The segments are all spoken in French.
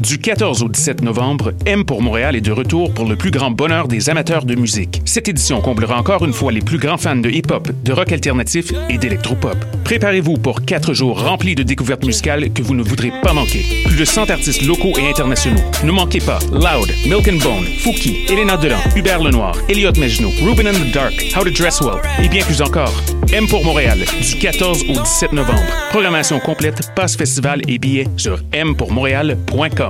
Du 14 au 17 novembre, M pour Montréal est de retour pour le plus grand bonheur des amateurs de musique. Cette édition comblera encore une fois les plus grands fans de hip-hop, de rock alternatif et d'électropop. Préparez-vous pour quatre jours remplis de découvertes musicales que vous ne voudrez pas manquer. Plus de 100 artistes locaux et internationaux. Ne manquez pas Loud, Milk and Bone, Fouki, Elena Delan, Hubert Lenoir, Elliot Mejno, Ruben and the Dark, How to Dress Well et bien plus encore. M pour Montréal, du 14 au 17 novembre. Programmation complète, passe festival et billets sur mpourmontréal.com.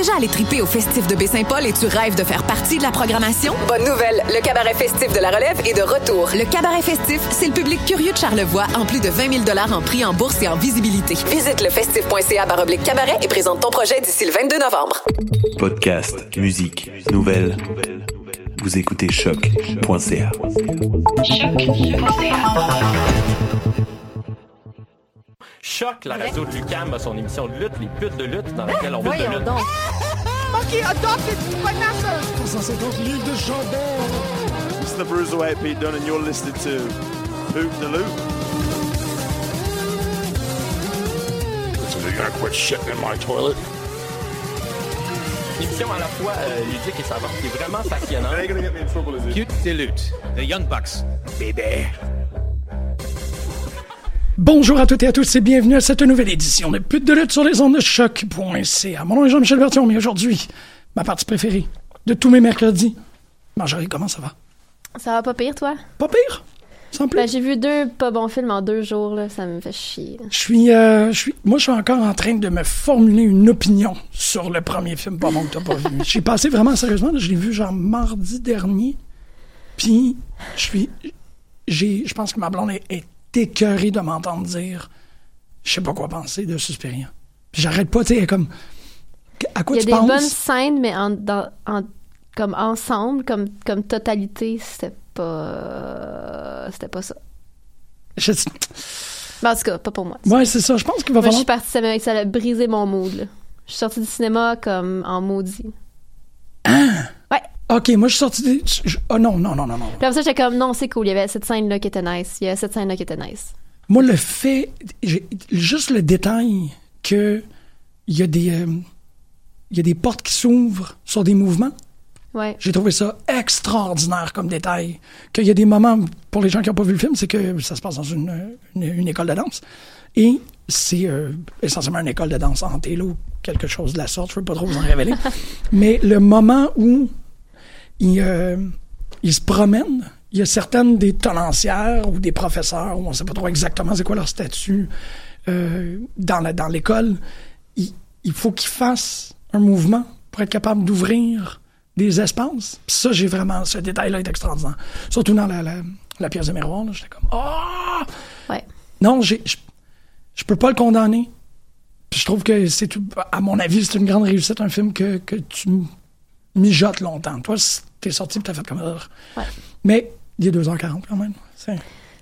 Déjà allé triper au festif de Baie-Saint-Paul et tu rêves de faire partie de la programmation? Bonne nouvelle! Le cabaret festif de la relève est de retour. Le cabaret festif, c'est le public curieux de Charlevoix en plus de 20 000 en prix en bourse et en visibilité. Visite le festif.ca baroblique cabaret et présente ton projet d'ici le 22 novembre. Podcast, musique, nouvelles. Vous écoutez choc.ca. Choc, la radio de Lucam a son émission de lutte, les putes de lutte, dans laquelle on veut de lutte. donc. Ok, adopte les connasses! 150 livres de chandelle! It's the Bruiserweight Pete Dunne, and you're listening to Hoop the Loop. So you're gonna quit shitting in my toilet? Une émission à la fois euh, ludique et savante, qui est vraiment passionnante. It? Cute Dilute, The Young Bucks, baby. Bonjour à toutes et à tous et bienvenue à cette nouvelle édition de Pute de lutte sur les ondes de choc.ca. Mon nom est Jean-Michel Bertion, mais aujourd'hui, ma partie préférée de tous mes mercredis. Marjorie, comment ça va? Ça va pas pire, toi? Pas pire? Sans plus. Ben, j'ai vu deux pas bons films en deux jours, là. Ça me fait chier. là. Je suis, euh, je suis, moi, je suis encore en train de me formuler une opinion sur le premier film pas bon que t'as pas vu. J'ai passé vraiment sérieusement, là, je l'ai vu genre mardi dernier. Puis, je suis, j'ai, je pense que ma blonde est, est écœurée de m'entendre dire, je sais pas quoi penser de Suspiria. J'arrête pas, tu sais, comme, à quoi Il y a tu des penses? bonnes scènes, mais en, dans- en- comme ensemble, comme, comme totalité, c'était pas. C'était pas ça. Je- Ben, en tout cas, pas pour moi. ouais, c'est ça. Je pense qu'il va Moi, je falloir. suis partie, ça ça a brisé mon mood, là. Je suis sortie du cinéma comme en maudit. Ouais. Ok, moi, je suis sorti. des- je- Oh non, non, non, non, non. Puis après ça, j'étais comme, non, c'est cool. Il y avait cette scène-là qui était nice. Il y avait cette scène-là qui était nice. Moi, le fait, juste le détail que il y a des, euh, il y a des portes qui s'ouvrent sur des mouvements. Ouais. J'ai trouvé ça extraordinaire comme détail. Qu'il y a des moments, pour les gens qui n'ont pas vu le film, c'est que ça se passe dans une, une, une école de danse. Et c'est euh, essentiellement une école de danse en télo, quelque chose de la sorte. Je ne veux pas trop vous en révéler. Mais le moment où il, euh, se promène, il y a certaines des tenancières ou des professeurs, où on ne sait pas trop exactement c'est quoi leur statut euh, dans la- dans l'école. il, il faut qu'ils fassent un mouvement pour être capable d'ouvrir des espaces. Puis ça, j'ai vraiment... Ce détail-là est extraordinaire. Surtout dans la, la, la pièce de miroir, j'étais comme... Ah! Ouais. Non, je, je peux pas le condamner. Puis je trouve que c'est tout, à mon avis, c'est une grande réussite, un film que, que tu mijotes longtemps. Toi, si t'es sorti et t'as fait comme ça. Ouais. Mais il est 2h40 quand même. C'est...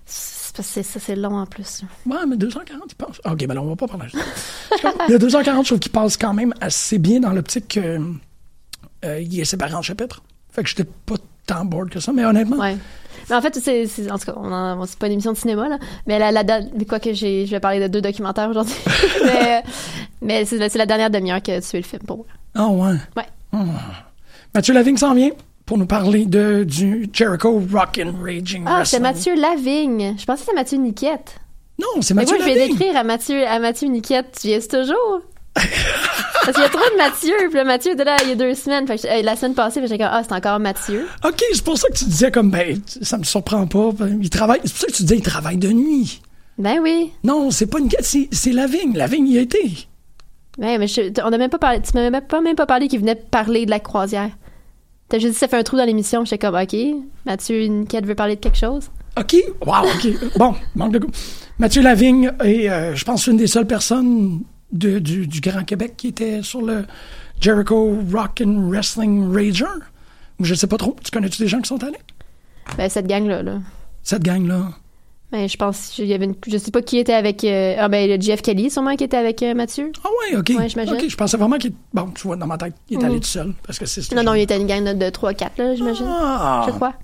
C'est que c'est- ça, c'est long en plus. Ouais, mais 2h40, il passe. Ok, ben là, on va pas parler a 2h40, je trouve qu'il passe quand même assez bien dans l'optique que, euh, est séparé en chapitres. Fait que j'étais pas tant bored que ça, mais honnêtement. Ouais. Mais en fait, c'est, c'est- en tout cas, on en- c'est pas une émission de cinéma, là. Mais la, la, quoi que j'ai, je vais parler de deux documentaires aujourd'hui. mais mais c'est, la- c'est la dernière demi-heure qui a tué le film pour moi. Ah ouais. Ouais. Ah. Mathieu Lavigne s'en vient pour nous parler de, du Jericho Rock and Raging Ah, c'est. Mathieu Lavigne. Je pensais que c'était Mathieu Niquette. Non, c'est Mais Mathieu moi, je vais décrire à Mathieu, à Mathieu Niquette. Tu y es toujours? Parce qu'il y a trop de Mathieu. Puis là, Mathieu était là il y a deux semaines. Fait que, euh, la semaine passée, j'étais comme, ah, c'est encore Mathieu. OK, c'est pour ça que tu disais comme, ben, ça me surprend pas. Ben, Il travaille, c'est pour ça que tu disais, il travaille de nuit. Ben oui. Non, c'est pas une c'est, c'est Lavigne. Lavigne y a été. Ben, mais je- on a même pas parlé, tu m'as même pas, même pas parlé qu'il venait parler de la croisière. T'as juste dit, ça fait un trou dans l'émission. J'étais comme, OK, Mathieu Niquette veut parler de quelque chose? OK, wow, OK. bon, manque de goût. Mathieu Lavigne est, euh, je pense, une des seules personnes de- du, du Grand Québec qui était sur le Jericho Rock and Wrestling Rager. Ou je sais pas trop. Tu connais-tu des gens qui sont allés? Ben, cette gang-là, là. Cette gang-là. Ben, je pense, il y avait une, je sais pas qui était avec, euh, ah, ben, le Jeff Kelly, sûrement, qui était avec euh, Mathieu. Ah ouais, OK. Ouais, j'imagine. OK, je pensais vraiment qu'il... Bon, tu vois, dans ma tête, il est allé Mhm. tout seul. Parce que c'est... ce Non, non, il était une gang de, de 3-4, là, j'imagine. Ah. Je crois.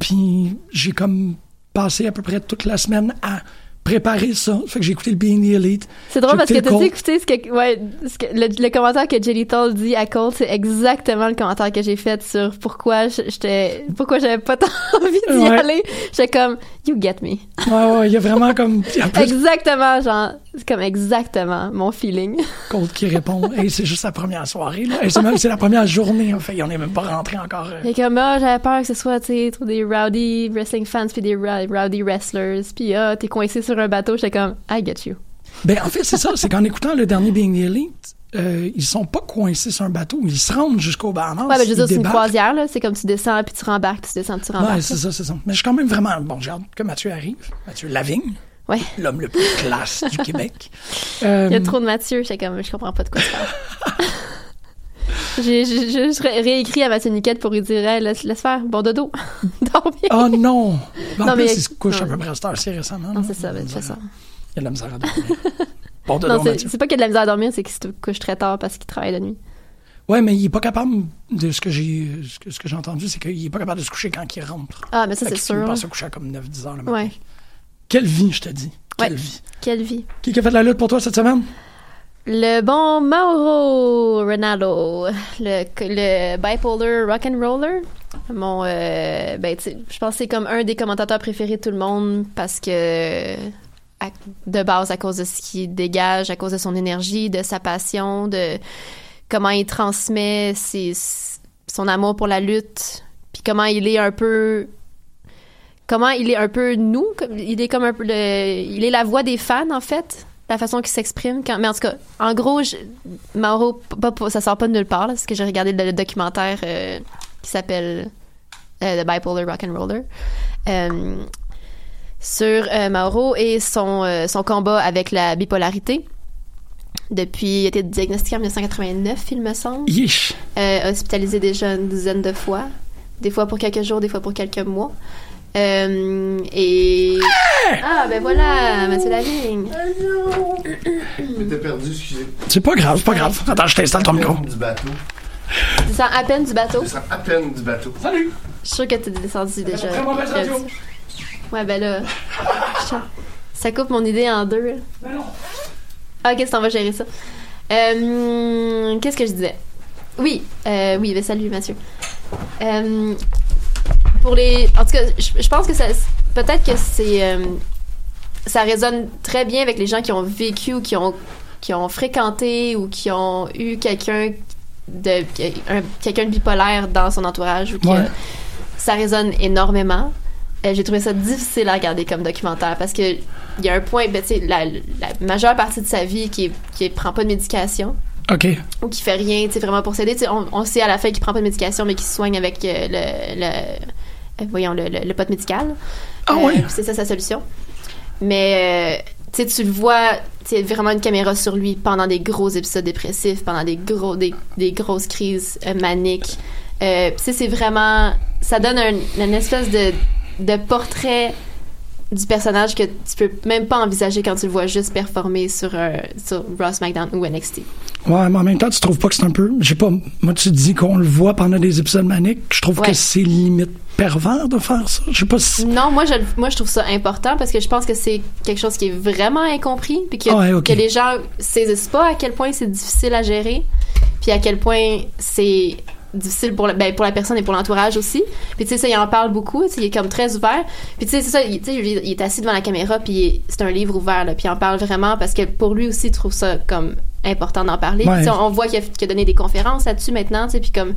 Puis j'ai comme passé à peu près toute la semaine à préparer ça. Fait que j'ai écouté le Being the Elite. C'est drôle parce que écouté t'as écouter ce que, ouais, ce que- le, le commentaire que Jelly Toll dit à Cole, c'est exactement le commentaire que j'ai fait sur pourquoi j'étais, pourquoi j'avais pas tant envie d'y Ouais. aller. J'étais comme, you get me. Ouais, ouais, il y a vraiment comme... a plus Exactement, genre, c'est comme exactement mon feeling. Cold qui répond. Hey, c'est juste la première soirée. Là. Hey, c'est, même, c'est la première journée, en fait. On n'est même pas rentré encore. euh. Et comme, ah, j'avais peur que ce soit, tu sais, des rowdy wrestling fans puis des rowdy wrestlers. Puis, ah, t'es coincé sur un bateau. J'étais comme, I get you. Ben, en fait, c'est ça. C'est qu'en écoutant le dernier Being the Elite, euh, ils sont pas coincés sur un bateau. Ils se rendent jusqu'au Bahamas. Ouais, ben, je veux Ils dire, c'est une croisière, là. C'est comme tu descends puis tu rembarques, puis tu descends puis tu rembarques. Ouais, c'est ça, c'est ça. Mais je suis quand même vraiment... Bon, j'ai hâte que Mathieu arrive. Mathieu Lavigne. Ouais. L'homme le plus classe du Québec. Euh, Il y a trop de Mathieu, j'étais comme, je comprends pas de quoi tu parles. J'ai juste ré- réécrit à Mathieu Niquette pour lui dire, Hey, laisse, laisse faire, bon dodo. Dors bien. Oh non! Ben, en Non, plus, mais- il se couche non. à peu près à cette heure-ci récemment. Non, là. c'est ça, ben, c'est ça. Il y a de la misère à dormir. De Non, c'est pas qu'il y a de la misère à dormir, c'est qu'il se couche très tard parce qu'il travaille la nuit. Ouais, mais il est pas capable de ce que j'ai ce que, j'ai entendu, c'est qu'il est pas capable de se coucher quand il rentre. Ah, mais ça, c'est sûr. par se coucher à comme 9-10 heures le matin. Ouais. Quelle vie, je te dis. Quelle Ouais. vie. Quelle vie. Qui a fait de la lutte pour toi cette semaine? Le bon Mauro Ronaldo, le, le bipolar rock and roller. Mon, euh, ben, je pense que c'est comme un des commentateurs préférés de tout le monde parce que, de base, à cause de ce qu'il dégage, à cause de son énergie, de sa passion, de comment il transmet son amour pour la lutte, puis comment il est un peu comment il est un peu nous, il est comme un peu le, il est la voix des fans en fait, la façon qu'il s'exprime. Mais en tout cas, en gros, je, Mauro, pas, ça sort pas de nulle part parce que j'ai regardé le, le documentaire euh, qui s'appelle euh, The Bipolar Rock and Roller euh, sur euh, Mauro et son euh, son combat avec la bipolarité. Depuis, il a été diagnostiqué en 1989, il me semble. Yeesh. Euh, hospitalisé déjà une dizaine de fois. Des fois pour quelques jours, des fois pour quelques mois. Euh, et... Ah, ben voilà, Mathieu Lavigne. T'es perdu, excusez. C'est pas grave, c'est pas grave. Attends, je t'installe ton micro. Du bateau. Tu sens à peine du bateau? Je sens à peine du bateau. Salut! Je suis sûre que t'es descendu déjà. très mauvaise radio. Ouais, ben là... Ça coupe mon idée en deux. Ben non. Ah, ok, ça, on va gérer ça? Euh, Qu'est-ce que je disais? Oui, euh, oui, ben salut Mathieu. Euh, pour les... En tout cas, je, je pense que ça... Peut-être que c'est... ça résonne très bien avec les gens qui ont vécu ou qui ont, qui ont fréquenté ou qui ont eu quelqu'un de un- quelqu'un de bipolaire dans son entourage ou qui Ouais. ça résonne énormément. Euh, J'ai trouvé ça difficile à regarder comme documentaire parce que il y a un point, ben, la, la majeure partie de sa vie qui, qui prend pas de médication OK. ou qui fait rien, tu vraiment pour s'aider. On, on sait à la fin qu'il prend pas de médication, mais qu'il se soigne avec euh, le, le- euh, voyons, le, le, le pot médical. Ah Euh, C'est ça sa solution. Mais, euh, tu le vois, tu vraiment une caméra sur lui pendant des gros épisodes dépressifs, pendant des gros, des, des grosses crises maniques. Euh, puis tu sais, c'est vraiment, ça donne un, une espèce de, de portrait du personnage que tu peux même pas envisager quand tu le vois juste performer sur, euh, sur Raw, SmackDown ou NXT. Ouais, mais en même temps, tu trouves pas que c'est un peu. Je sais pas, moi, tu dis qu'on le voit pendant des épisodes maniques. Je trouve Ouais. que c'est limite pervers de faire ça. Je sais pas si. Non, moi je, moi je trouve ça important parce que je pense que c'est quelque chose qui est vraiment incompris puis que, ouais, que les gens saisissent pas à quel point c'est difficile à gérer puis à quel point c'est difficile pour la, ben, pour la personne et pour l'entourage aussi. Puis tu sais ça il en parle beaucoup, il est comme très ouvert. Puis tu sais c'est ça, il, il est assis devant la caméra puis c'est un livre ouvert là, puis il en parle vraiment parce que pour lui aussi il trouve ça comme important d'en parler. Ouais. Sais, on voit qu'il a, donné des conférences là-dessus maintenant, puis comme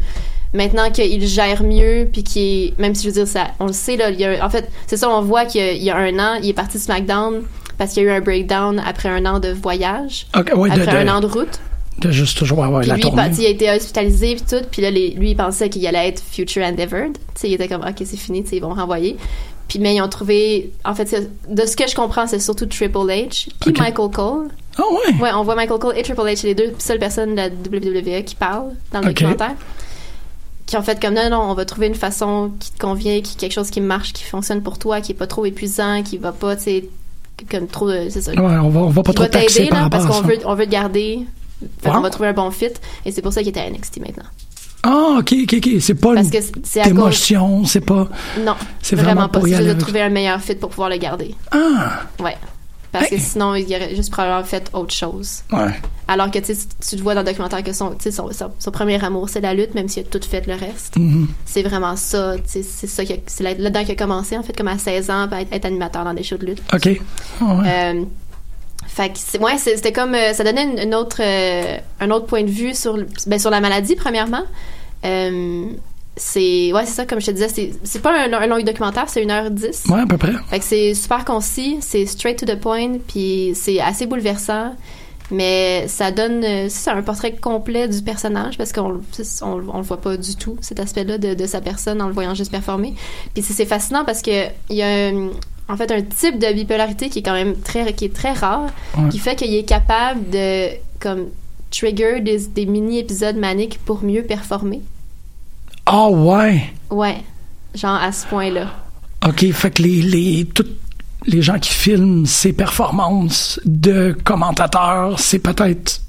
maintenant qu'il gère mieux puis qu'il même si je veux dire ça on le sait là, il y a, en fait, c'est ça on voit qu'il y y a un an, il est parti de SmackDown parce qu'il y a eu un breakdown après un an de voyage, Ok, ouais, de- après de- un an de route. De juste toujours avoir Puis la lui, il, il a été hospitalisé puis tout. Puis là, les- lui, il pensait qu'il allait être future endeavored. Tu sais, il était comme, OK, c'est fini, ils vont renvoyer. Puis, mais ils ont trouvé, en fait, de ce que je comprends, c'est surtout Triple H puis. Michael Cole. Ah ouais? Ouais, on voit Michael Cole et Triple H, les deux seules personnes de la WWE qui parlent dans le Ok. documentaire. Qui ont fait comme, non, non, on va trouver une façon qui te convient, qui quelque chose qui marche, qui fonctionne pour toi, qui est pas trop épuisant, qui va pas, tu sais, comme trop, c'est ça. Ouais, on va, on va pas trop t'aider, par là, parce qu'on veut, on veut te garder. Wow. qu'on va trouver un bon fit. Et c'est pour ça qu'il est à NXT maintenant. Ah, ok, ok, ok. C'est pas Parce que c'est à cause- émotion, c'est pas. Non, C'est vraiment, pas. C'est juste de trouver un meilleur fit pour pouvoir le garder. Ah! Ouais. Parce que sinon, il aurait juste probablement fait autre chose. Ouais. Alors que tu tu te vois dans le documentaire que son, son, son, son premier amour, c'est la lutte, même s'il a tout fait le reste. Mhm. C'est vraiment ça. C'est ça c'est là- là-dedans qu'il a commencé, en fait, comme à 16 ans, à être, être animateur dans des shows de lutte. Ok. Ah ouais. Euh, fait que c'est- ouais, c'était comme euh, ça donnait une, une autre euh, un autre point de vue sur ben, sur la maladie premièrement. Euh, c'est ouais, c'est ça comme je te disais, c'est pas un, un long documentaire, c'est 1h10. Ouais, à peu près. Fait que c'est super concis, c'est straight to the point, puis c'est assez bouleversant. Mais ça donne c'est un portrait complet du personnage parce qu'on on, on le voit pas du tout cet aspect-là de, de sa personne en le voyant juste performer. Puis c'est fascinant parce que il y a un- en fait un type de bipolarité qui est quand même très qui est très rare, Ouais. qui fait qu'il est capable de comme trigger des, des mini épisodes maniques pour mieux performer. Ah ouais. Ouais, genre à ce point-là. OK, fait que les, les, tous les gens qui filment ces performances de commentateurs, c'est peut-être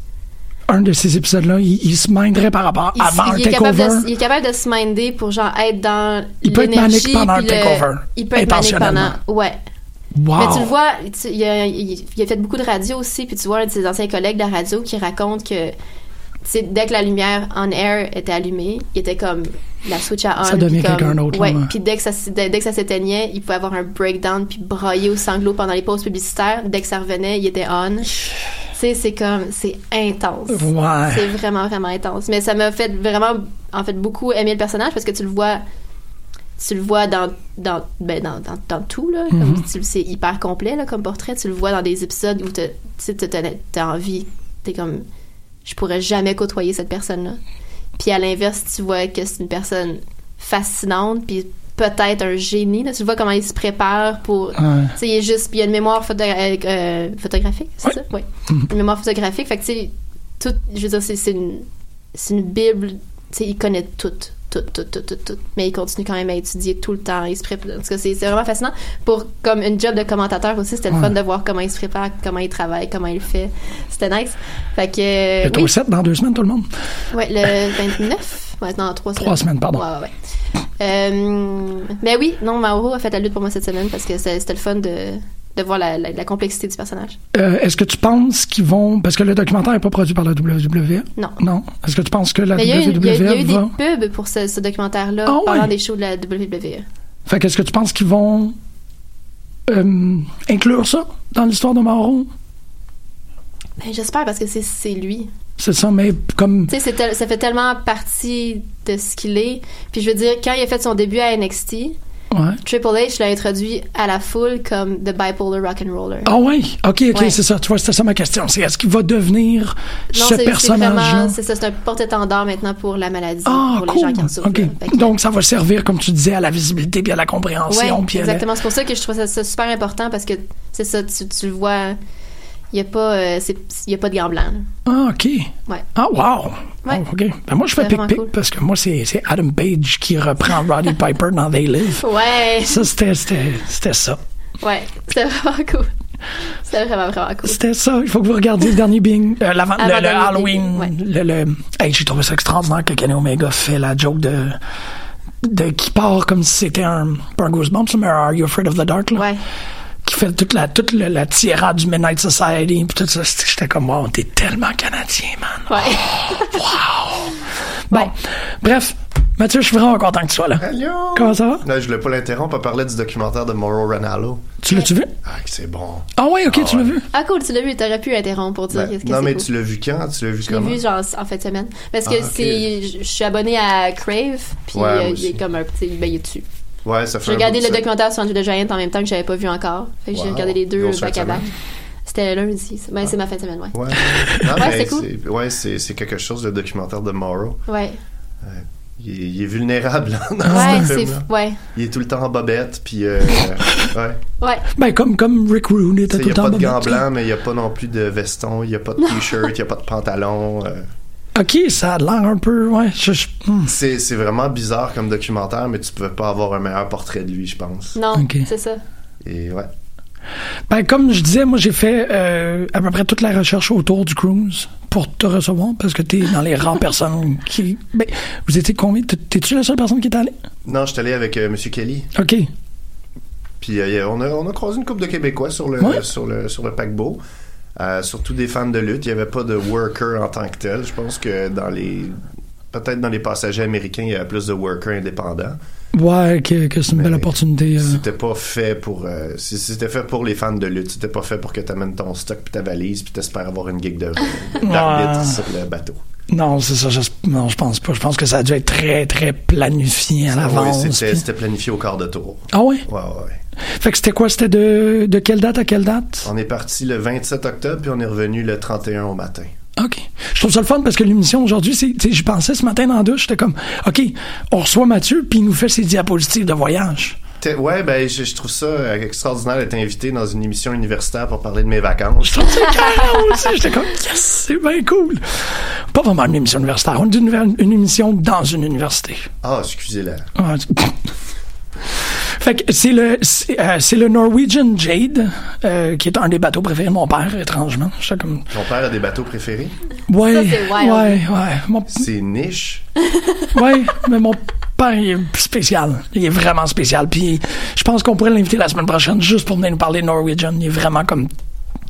un de ces épisodes-là, ils se minderaient par rapport Il, avant il un takeover. de, il est capable de se minder pour genre être dans Il peut être manique pendant un le- takeover, Il peut être manique pendant ouais. Wow. Mais tu le vois, tu- il, a, il- il a fait beaucoup de radio aussi, puis tu vois un de ses anciens collègues de la radio qui raconte que sais, dès que la lumière on air était allumée, il était comme la switch à on. Ça devient quelqu'un d'autre, Ouais, puis dès que ça dès, dès que ça s'éteignait, il pouvait avoir un breakdown puis brailler au sanglot pendant les pauses publicitaires. Dès que ça revenait, il était on. Tu sais, c'est comme c'est intense. Ouais. C'est vraiment vraiment intense. Mais ça m'a fait vraiment en fait beaucoup aimer le personnage parce que tu le vois tu le vois dans dans ben dans, dans, dans tout là comme c'est hyper complet là comme portrait tu le vois dans des épisodes où tu t'as envie t'es comme je pourrais jamais côtoyer cette personne là puis à l'inverse tu vois que c'est une personne fascinante puis peut-être un génie là. Tu vois comment il se prépare pour Ouais. tu sais il est juste il y a une mémoire photo- euh, euh, photographique c'est ça? Oui une mémoire photographique fait que tu sais tout je veux dire c'est une c'est une bible tu sais il connaît tout tout tout tout tout tout mais il continue quand même à étudier tout le temps il se prépare en tout cas c'est vraiment fascinant pour comme une job de commentateur aussi c'était le Ouais. fun de voir comment il se prépare comment il travaille comment il fait c'était nice fait que euh, Le oui. au 7 dans deux semaines, tout le monde. Ouais, le 29. Ouais, non, trois semaines. Trois semaines, pardon. Ouais, ouais. Euh, mais oui, non, Mauro a fait la lutte pour moi cette semaine parce que c'était le fun de, de voir la, la- la complexité du personnage. Euh, Est-ce que tu penses qu'ils vont. Parce que le documentaire n'est pas produit par la WWE. Non. Non? Est-ce que tu penses que la mais WWE il y a- il y a eu va. des pubs pour ce, ce documentaire-là Ah ouais? pendant des shows de la WWE. Fait qu'est-ce que tu penses qu'ils vont euh, inclure ça dans l'histoire de Mauro? Ben, J'espère parce que c'est- lui. C'est ça, mais comme. Tu sais, ça fait tellement partie de ce qu'il est. Puis je veux dire, quand il a fait son début à NXT, Ouais. Triple H l'a introduit à la foule comme The Bipolar Rock'n'Roller. Ah oui, ok, ok, Ouais. c'est ça. Tu vois, c'était ça ma question. C'est est-ce qu'il va devenir Non, ce c'est- c'est personnage-là? vraiment, c'est ça, c'est un porte-étendard maintenant pour la maladie, Ah, pour les cool. gens qui en souffrent. que- Donc, ça va servir, comme tu disais, à la visibilité puis à la compréhension. Ouais, puis à la- exactement. C'est pour ça que je trouve ça, ça super important parce que c'est ça, tu, tu le vois, il y a pas, euh, y a pas de gants blancs. là. Ah, ok. Ouais. Ah, wow. Ouais. Oh, ok. Ben, moi, je fais C'est vraiment pic-pic cool. parce que moi, c'est c'est Adam Page qui reprend Roddy Piper dans They Live. Ouais. Ça, c'était c'était- c'était ça. Ouais, c'était vraiment cool. C'était vraiment, vraiment cool. C'était ça. Il faut que vous regardiez le dernier Bing. euh, l'avant- le, le Avant-dernier Halloween. Bing, ouais. Le, le- Hey, j'ai trouvé ça extraordinaire que Kenny Omega fait la joke de. de qui part comme si c'était un. Pas un Goosebumps, mais un Are You Afraid of the Dark? Là, Ouais. Fait toute la, toute le- la tirade du Midnight Society. Puis tout ça. C'était- J'étais comme, wow, t'es tellement canadien, man. Ouais. Bon, bref, Mathieu, je suis vraiment content que tu sois là. Comment ça va? Non, je voulais pas l'interrompre, on parlait du documentaire de Mauro Ranallo. Tu l'as-tu vu? Ah, c'est bon. Ah ouais, ok, Ah tu l'as ouais. vu? Ah cool, tu l'as vu, t'aurais pu interrompre pour dire Ben, qu'est-ce que non, mais cool. tu l'as vu quand? Tu l'as vu Je l'ai comment? vu genre en fin de semaine. Parce que Ah, c'est, je suis abonnée à Crave, puis Ouais, euh, il est comme un petit, ben il est dessus. Ouais, ça fait J'ai regardé le ça. documentaire sur Andrew the Giant en même temps que j'avais pas vu encore. Fait que j'ai Wow. regardé les deux back à back. C'était lundi. Ben, c'est ma fin de semaine, ouais. Ouais. Non, Ouais, c'est cool. c'est- Ouais, c'est c'est quelque chose, le documentaire de Mauro. Ouais. Il est, il est vulnérable là, dans Ouais, ce c'est, film-là. ouais. Il est tout le temps en bobette, puis euh, ouais. Ouais. Ben, comme, comme Rick Rooney, Tu était tout Il le n'y temps a pas de en gants bobette. blancs, mais il n'y a pas non plus de veston, il n'y a pas de t-shirt, il n'y a pas de pantalon. euh. Ok, ça a l'air un peu, ouais. je- je- hmm. C'est c'est vraiment bizarre comme documentaire, mais tu pouvais pas avoir un meilleur portrait de lui, je pense. Non, c'est ça. Et ouais. Ben, comme je disais, moi, j'ai fait euh, à peu près toute la recherche autour du cruise pour te recevoir, parce que t'es dans les rangs personnes qui... Ben, vous étiez combien? T'es- T'es-tu la seule personne qui est allée? Non, je suis allé avec euh, M. Kelly. OK. Puis euh, on, a, on a croisé une couple de Québécois sur le, Ouais. sur le, sur le paquebot. Euh, surtout des fans de lutte. Il n'y avait pas de worker en tant que tel. Je pense que dans les. Peut-être dans les passagers américains, il y avait plus de workers indépendants. Ouais, que, que c'est une belle opportunité. euh. C'était pas fait pour. euh, c'était fait pour les fans de lutte. C'était pas fait pour que tu amènes ton stock puis ta valise puis t'espères avoir une gig de d'arbitre sur le bateau. Non, c'est ça. Je, non, je pense pas. Je pense que ça a dû être très, très planifié à Oui, l'avance. c'était, puis- c'était planifié au quart de tour. Ah? Ouais, ouais, ouais. Fait que c'était quoi? C'était de, de quelle date à quelle date? On est parti le 27 octobre puis on est revenu le 31 au matin. OK. Je trouve ça le fun parce que l'émission aujourd'hui, c'est, j'y pensais ce matin dans la douche, j'étais comme, OK, on reçoit Mathieu, puis il nous fait ses diapositives de voyage. Ouais, ben, je, je trouve ça euh, extraordinaire d'être invité dans une émission universitaire pour parler de mes vacances. Je trouve ça aussi. J'étais comme, yes, c'est bien cool. Pas vraiment une émission universitaire, on est une, une émission dans une université. Ah, excusez-la. Ouais. Fait que c'est le c'est, euh, c'est le Norwegian Jade euh, qui est un des bateaux préférés de mon père étrangement. Comme Ton père a des bateaux préférés? ouais Ça, c'est wild. ouais ouais mon C'est niche? ouais mais mon père il est spécial. Il est vraiment spécial. Puis je pense qu'on pourrait l'inviter la semaine prochaine juste pour venir nous parler de Norwegian. Il est vraiment comme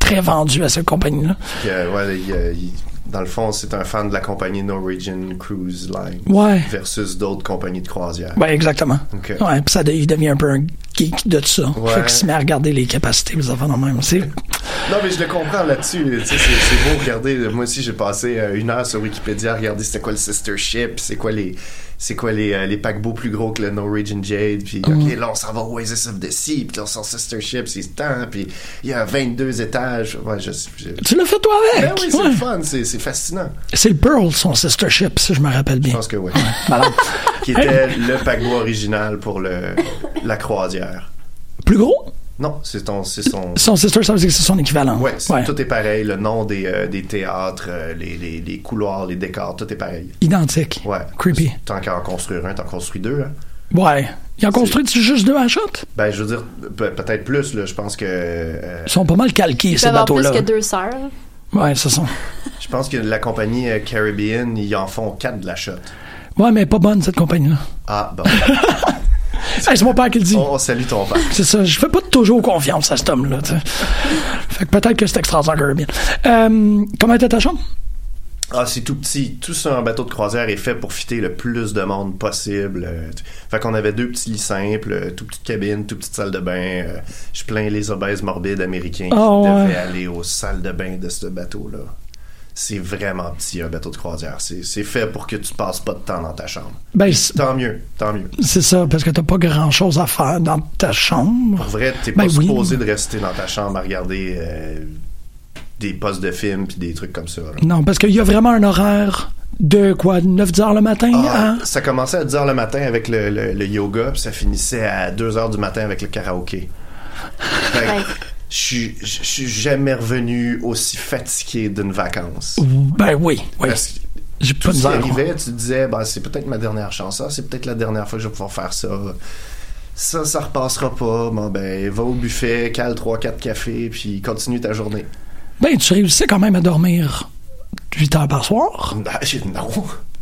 très vendu à cette compagnie là. Puis, euh, ouais, il, euh, il- dans le fond, c'est un fan de la compagnie Norwegian Cruise Line. Ouais. Versus d'autres compagnies de croisière. Ouais exactement. Ok. Ouais puis ça il devient un peu un geek de ça. Ouais. Fait qu'il se met à regarder les capacités les enfants même. C'est Non, mais je le comprends là-dessus. Tu sais, c'est, c'est beau regarder. Moi aussi, j'ai passé euh, une heure sur Wikipédia à regarder c'était quoi le sister ship, c'est quoi les, c'est quoi les, euh, les paquebots plus gros que le Norwegian Jade. Puis, Mm. OK, là, on s'en va au Oasis of the Sea. Puis là, on s'en sister ship, c'est temps. Puis il y a 22 étages. Ouais, je, je- Tu l'as fait toi avec. Ben oui, c'est Ouais. le fun. C'est, c'est fascinant. C'est le Pearl, son sister ship, si je me rappelle bien. Je pense que oui. Qui était le paquebot original pour le, la croisière. Plus gros? Non, c'est ton, c'est son. Son sister, ça veut dire que c'est son équivalent. Ouais, c'est- Ouais. tout est pareil. Le nom des, euh, des théâtres, euh, les, les, les couloirs, les décors, tout est pareil. Identique. Ouais. Creepy. Tant qu'à en construire un, t'en construis deux. Hein? Ouais. Il en construit juste deux à shot? Ben, je veux dire, pe- peut-être plus. Là. Je pense que. euh, Ils sont pas mal calqués, ces avoir plus bateaux-là. que deux sœurs. Ouais, c'est ça. je pense que la compagnie Caribbean, ils en font quatre de la shot. Ouais, mais pas bonne, cette compagnie-là. Ah, bon. Hey, c'est mon père qui le dit. on salue ton père. C'est ça. Je fais pas toujours confiance à cet homme-là. fait que peut-être que c'est extraordinaire. Euh, comment était ta chambre? Ah, c'est tout petit. Tout sur un bateau de croisière est fait pour fitter le plus de monde possible. Euh, fait qu'on avait deux petits lits simples, euh, toute petite cabine, toute petite salle de bain. Euh, je plains les obèses morbides américains qui Ah, ouais. devaient aller aux salles de bain de ce bateau-là. C'est vraiment petit, un bateau de croisière. C'est c'est fait pour que tu passes pas de temps dans ta chambre. Ben, c'est Tant mieux, tant mieux. c'est ça, parce que t'as pas grand-chose à faire dans ta chambre. Pour vrai, t'es Ben pas oui. supposé de rester dans ta chambre à regarder euh, des postes de films puis des trucs comme ça. là. Non, parce qu'il y a vraiment un horaire de quoi, 9-10 heures le matin? Ah, à- Ça commençait à 10 h le matin avec le, le- le yoga, puis ça finissait à 2 h du matin avec le karaoké. Fait. Je suis- je suis jamais revenu aussi fatigué d'une vacance. Ben oui, oui. Parce que J'ai tout pas de ce qui misère. arrivait, tu te disais, ben, c'est peut-être ma dernière chance. Ça, c'est peut-être la dernière fois que je vais pouvoir faire ça. Ça, ça repassera pas. Bon, ben, va au buffet, cale 3-4 cafés, puis continue ta journée. Ben, tu réussissais quand même à dormir 8 heures par soir? Ben, non.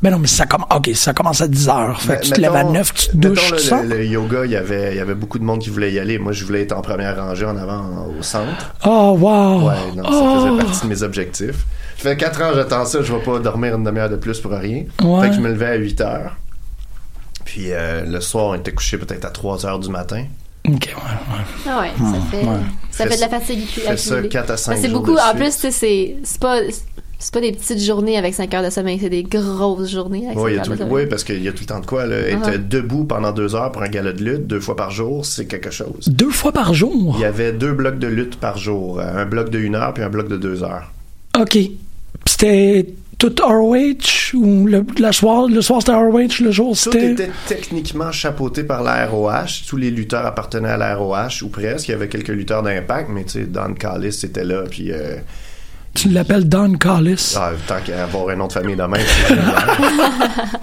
Ben non, mais ça commence. OK, ça commence à 10 heures. Fait que tu te lèves à 9, tu te mettons, douches, le, yoga, il y avait, il y avait beaucoup de monde qui voulait y aller. Moi, je voulais être en première rangée en avant au centre. Oh, wow! Ouais, non, ça Oh! faisait partie de mes objectifs. fait 4 ans j'attends ça, je vais pas dormir une demi-heure de plus pour rien. Ouais. Fait que je me levais à 8 heures. Puis euh, le soir, on était couché peut-être à 3 heures du matin. Ok, ouais, ouais. Ah ouais, ça fait, Ouais. ça fait de la ça- fatigue fais ça accumulée. quatre à cinq Ben, C'est jours beaucoup. de En plus, c'est c'est pas c'est pas des petites journées avec 5 heures de sommeil, c'est des grosses journées avec Oui, il y 5 a heures de tout- sommeil. oui, parce qu'il y a tout le temps de quoi. Là. Être Uh-huh. debout pendant deux heures pour un gala de lutte, deux fois par jour, c'est quelque chose. Deux fois par jour? Il y avait deux blocs de lutte par jour. euh, Un bloc de une heure puis un bloc de deux heures. OK. C'était tout ROH ou le, la soir, le soir c'était ROH, le jour Tout c'était. était techniquement chapeauté par la ROH. Tous les lutteurs appartenaient à la ROH, ou presque. Il y avait quelques lutteurs d'impact, mais tu sais, Don Callis était là, puis... euh, Tu l'appelles Don Callis. ah, tant qu'à avoir un nom de famille de même.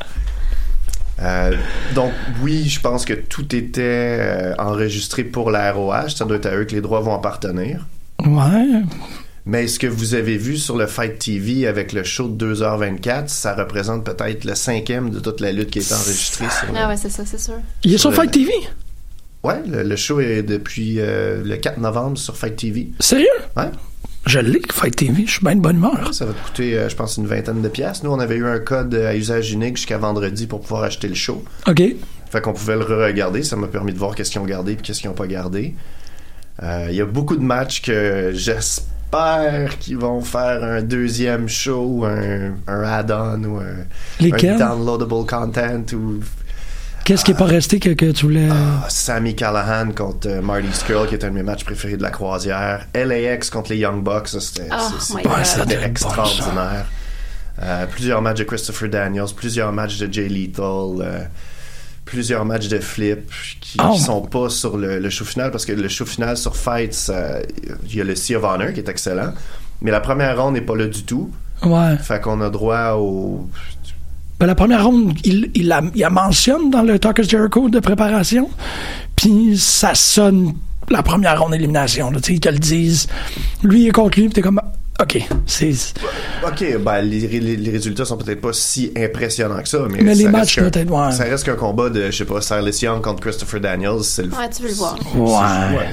Euh, donc oui, je pense que tout était euh, enregistré pour la ROH. Ça doit être à eux que les droits vont appartenir. Ouais. Mais ce que vous avez vu sur le Fight TV avec le show de 2h24, ça représente peut-être le cinquième de toute la lutte qui est enregistrée sur le- Ah ouais, c'est ça, c'est sûr. Il est sur Fight TV. Ouais, le, le show est depuis euh, le 4 novembre sur Fight TV. Sérieux? Ouais. Je l'ai, Fight TV. Je suis bien de bonne humeur. Ça va te coûter, euh, je pense, une vingtaine de pièces. Nous, on avait eu un code à usage unique jusqu'à vendredi pour pouvoir acheter le show. OK. Fait qu'on pouvait le re-regarder. Ça m'a permis de voir qu'est-ce qu'ils ont gardé et qu'est-ce qu'ils n'ont pas gardé. Euh, Il y a beaucoup de matchs que j'espère qu'ils vont faire un deuxième show ou un, un add-on ou un, un downloadable content ou Qu'est-ce qui est pas resté que, que tu voulais. Ah, Sammy Callahan contre euh, Marty Skrull, qui est un de mes matchs préférés de la croisière. LAX contre les Young Bucks, c'était Oh extraordinaire. Euh, plusieurs matchs de Christopher Daniels, plusieurs matchs de Jay Lethal, euh, plusieurs matchs de Flip qui Oh. sont pas sur le, le show final parce que le show final sur Fight, ça- il y a le Sea of Honor qui est excellent, mais la première ronde n'est pas là du tout. Ouais. Fait qu'on a droit au Ben, la première ronde, il, il, la, il la mentionne dans le Talkers Jericho de préparation. Puis ça sonne la première ronde d'élimination. là, Tu sais, ils te le disent. Lui il est contre lui, puis t'es comme. OK, c'est. Ok, ben les, les- les résultats sont peut-être pas si impressionnants que ça, mais, Mais les ça matchs reste qu'un- peut-être, ouais. Ça reste qu'un combat de, je sais pas, Silas Young contre Christopher Daniels, c'est le. Ouais, tu veux le voir. Ouais. ouais,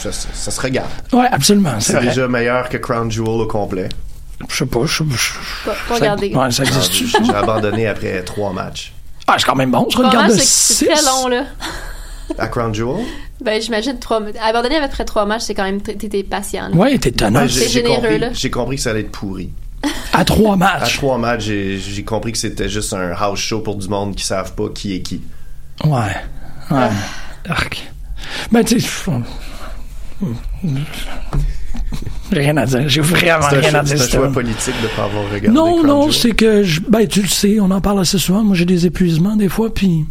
ça, ça- ça se regarde. Ouais, absolument. C'est déjà meilleur que Crown Jewel au complet. Je sais pas. Je, Pas, pas ça- regarder. Ouais, ça existe. J'ai j'ai abandonné après trois matchs. Ah, c'est quand même bon. Je regarde mal, de c'est c'est très six. long, là. À Crown Jewel? Ben, j'imagine trois. Abandonner après trois matchs, c'est quand même. T'étais patient. là. Ouais, t'es j'ai- C'est généreux, compris- là. J'ai compris que ça allait être pourri. À trois À matchs. trois matchs, j'ai compris que c'était juste un house show pour du monde qui savent pas qui est qui. Ouais. Ouais. Arc. Ben, tu rien à dire. J'ai vraiment rien à dire. c'est un choix politique de pas avoir regardé Non, non, c'est que, je, ben, tu le sais, on en parle assez souvent. Moi, j'ai des épuisements des fois, puis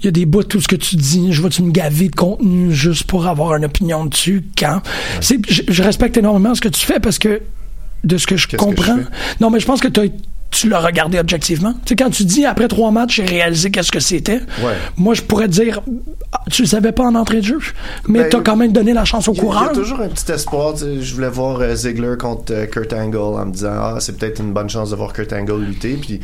il y a des bouts, tout ce que tu dis, je vois-tu me gaver de contenu juste pour avoir une opinion dessus? Quand? Je, je respecte énormément ce que tu fais parce que, de ce que je que comprends. je non, mais je pense que t'as- tu l'as regardé objectivement. Tu sais, quand tu dis après trois matchs, j'ai réalisé qu'est-ce que c'était. Ouais. Moi, je pourrais te dire, ah, tu le savais pas en entrée de jeu, mais Ben, t'as quand même donné la chance au a- il y courant. a toujours un petit espoir. tu Je voulais voir euh, Ziggler contre euh, Kurt Angle en me disant ah c'est peut-être une bonne chance de voir Kurt Angle lutter. Puis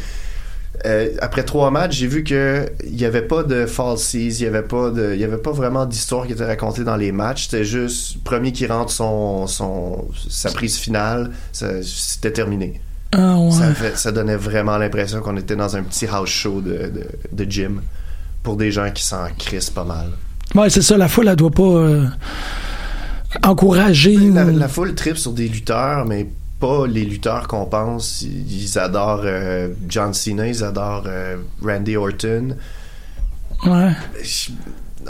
euh, après trois matchs, j'ai vu que il y avait pas de falsies, il y avait pas de, il y avait pas vraiment d'histoire qui était racontée dans les matchs. C'était juste premier qui rentre son, son sa prise finale, c'était terminé. Ah, ouais. Ça, fait- ça donnait vraiment l'impression qu'on était dans un petit house show de, de, de gym pour des gens qui s'en crissent pas mal. Ouais, c'est ça, la foule, elle doit pas euh, encourager. La, ou- la foule tripe sur des lutteurs, mais pas les lutteurs qu'on pense. Ils, adorent euh, John Cena, ils adorent euh, Randy Orton. Ouais.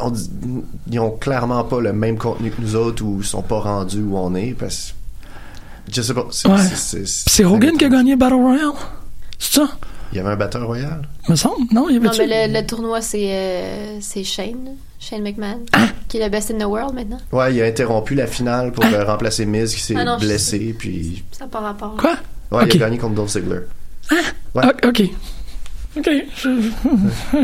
On ils ont clairement pas le même contenu que nous autres ou ils sont pas rendus où on est parce je sais pas. C'est Ouais. c'est- c'est- C'est Hogan qui a gagné Battle Royale? C'est ça? Il y avait un batteur royal. Me semble? Non, il y avait Non, mais le, le tournoi, c'est euh, c'est Shane. Shane McMahon. Hein? Qui est le best in the world maintenant. Ouais, il a interrompu la finale pour euh, remplacer Miz qui s'est Ah blessé puis Ça n'a pas rapport. Quoi? ouais, Ok. il a gagné contre Dolph Ziggler. Ouais. Ah, ok. Ok. Je...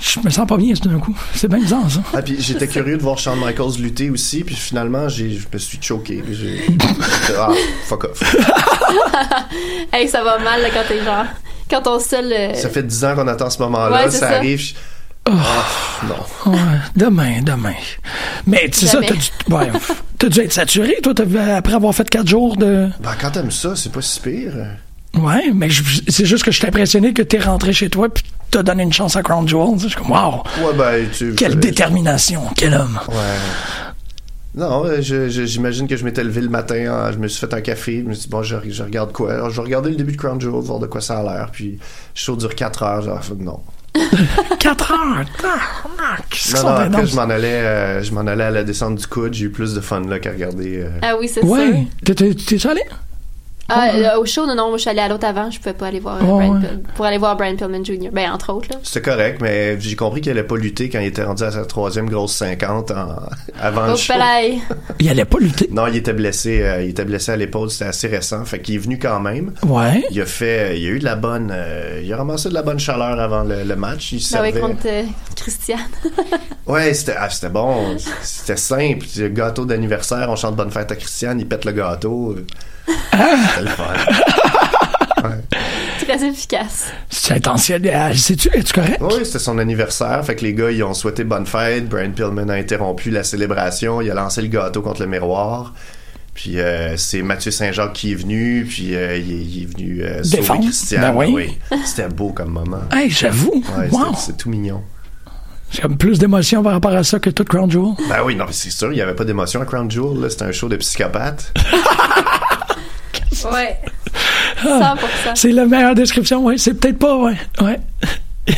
je me sens pas bien tout d'un coup. C'est bien bizarre, ça. Ah, puis j'étais curieux de voir Shawn Michaels lutter aussi, puis finalement, j'ai, je me suis choqué. J'ai, ah, fuck off. hey, ça va mal là, quand t'es genre. Quand ton seul. euh, Ça fait 10 ans qu'on attend ce moment-là, Ouais, ça, ça. arrive. je- Oh, non. Ouais, demain, demain. Mais c'est ça, Jamais. t'as dû, ouais, t'as dû être saturé, toi, t'as- après avoir fait quatre jours de. Ben, quand t'aimes ça, c'est pas si pire. Ouais, mais je- c'est juste que je suis impressionné que t'es rentré chez toi puis t'as donné une chance à Crown Jewel. Je suis comme, wow! Ouais, ben, tu. Quelle je- détermination, quel homme! Ouais. Non, je- je- j'imagine que je m'étais levé le matin, hein, je me suis fait un café, je me suis dit, bon, je, je regarde quoi? Alors, je vais regarder le début de Crown Jewel, voir de quoi ça a l'air, puis le show dure 4 heures, genre, non. 4 heures! Non, non, après, je m'en allais, euh, je m'en allais à la descente du coude, j'ai eu plus de fun là qu'à regarder. euh, Ah oui, c'est Ouais, t'es- t'es t'es allé? Ah, euh, au show, non, non, moi, je suis allée à l'autre avant, je pouvais pas aller voir euh, Oh, Brian ouais. Pil- pour aller voir Brian Pillman Jr. Ben, entre autres, là. C'était correct, mais j'ai compris qu'il allait pas lutter quand il était rendu à sa troisième grosse 50 en- avant le show. Il allait pas lutter? Non, il était blessé, euh, il était blessé à l'épaule, c'était assez récent, fait qu'il est venu quand même. Ouais. Il a fait, il a eu de la bonne, euh, il a ramassé de la bonne chaleur avant le, le match. Il oui, servait. contre euh, Christiane. Ouais, c'était, ah, c'était bon, c'était simple. Le gâteau d'anniversaire, on chante bonne fête à Christiane, il pète le gâteau. C'était le fun. Très efficace. C'est intentionnel. Sais-tu, es-tu correct? Oui, c'était son anniversaire. Fait que les gars, ils ont souhaité bonne fête. Brian Pillman a interrompu la célébration. Il a lancé le gâteau contre le miroir. Puis euh, c'est Mathieu Saint-Jacques qui est venu. Puis euh, il, est, il est venu euh, sauver Défendre. Christian. Ben oui. C'était beau comme moment. Hey, j'avoue. Ouais, wow. c'est tout mignon. J'ai comme plus d'émotion par rapport à ça que tout Crown Jewel. Ben oui, non, mais c'est sûr, il n'y avait pas d'émotion à Crown Jewel. là. C'était un show de psychopathe. Ouais. 100%. C'est la meilleure description, ouais. C'est peut-être pas, ouais. Ouais.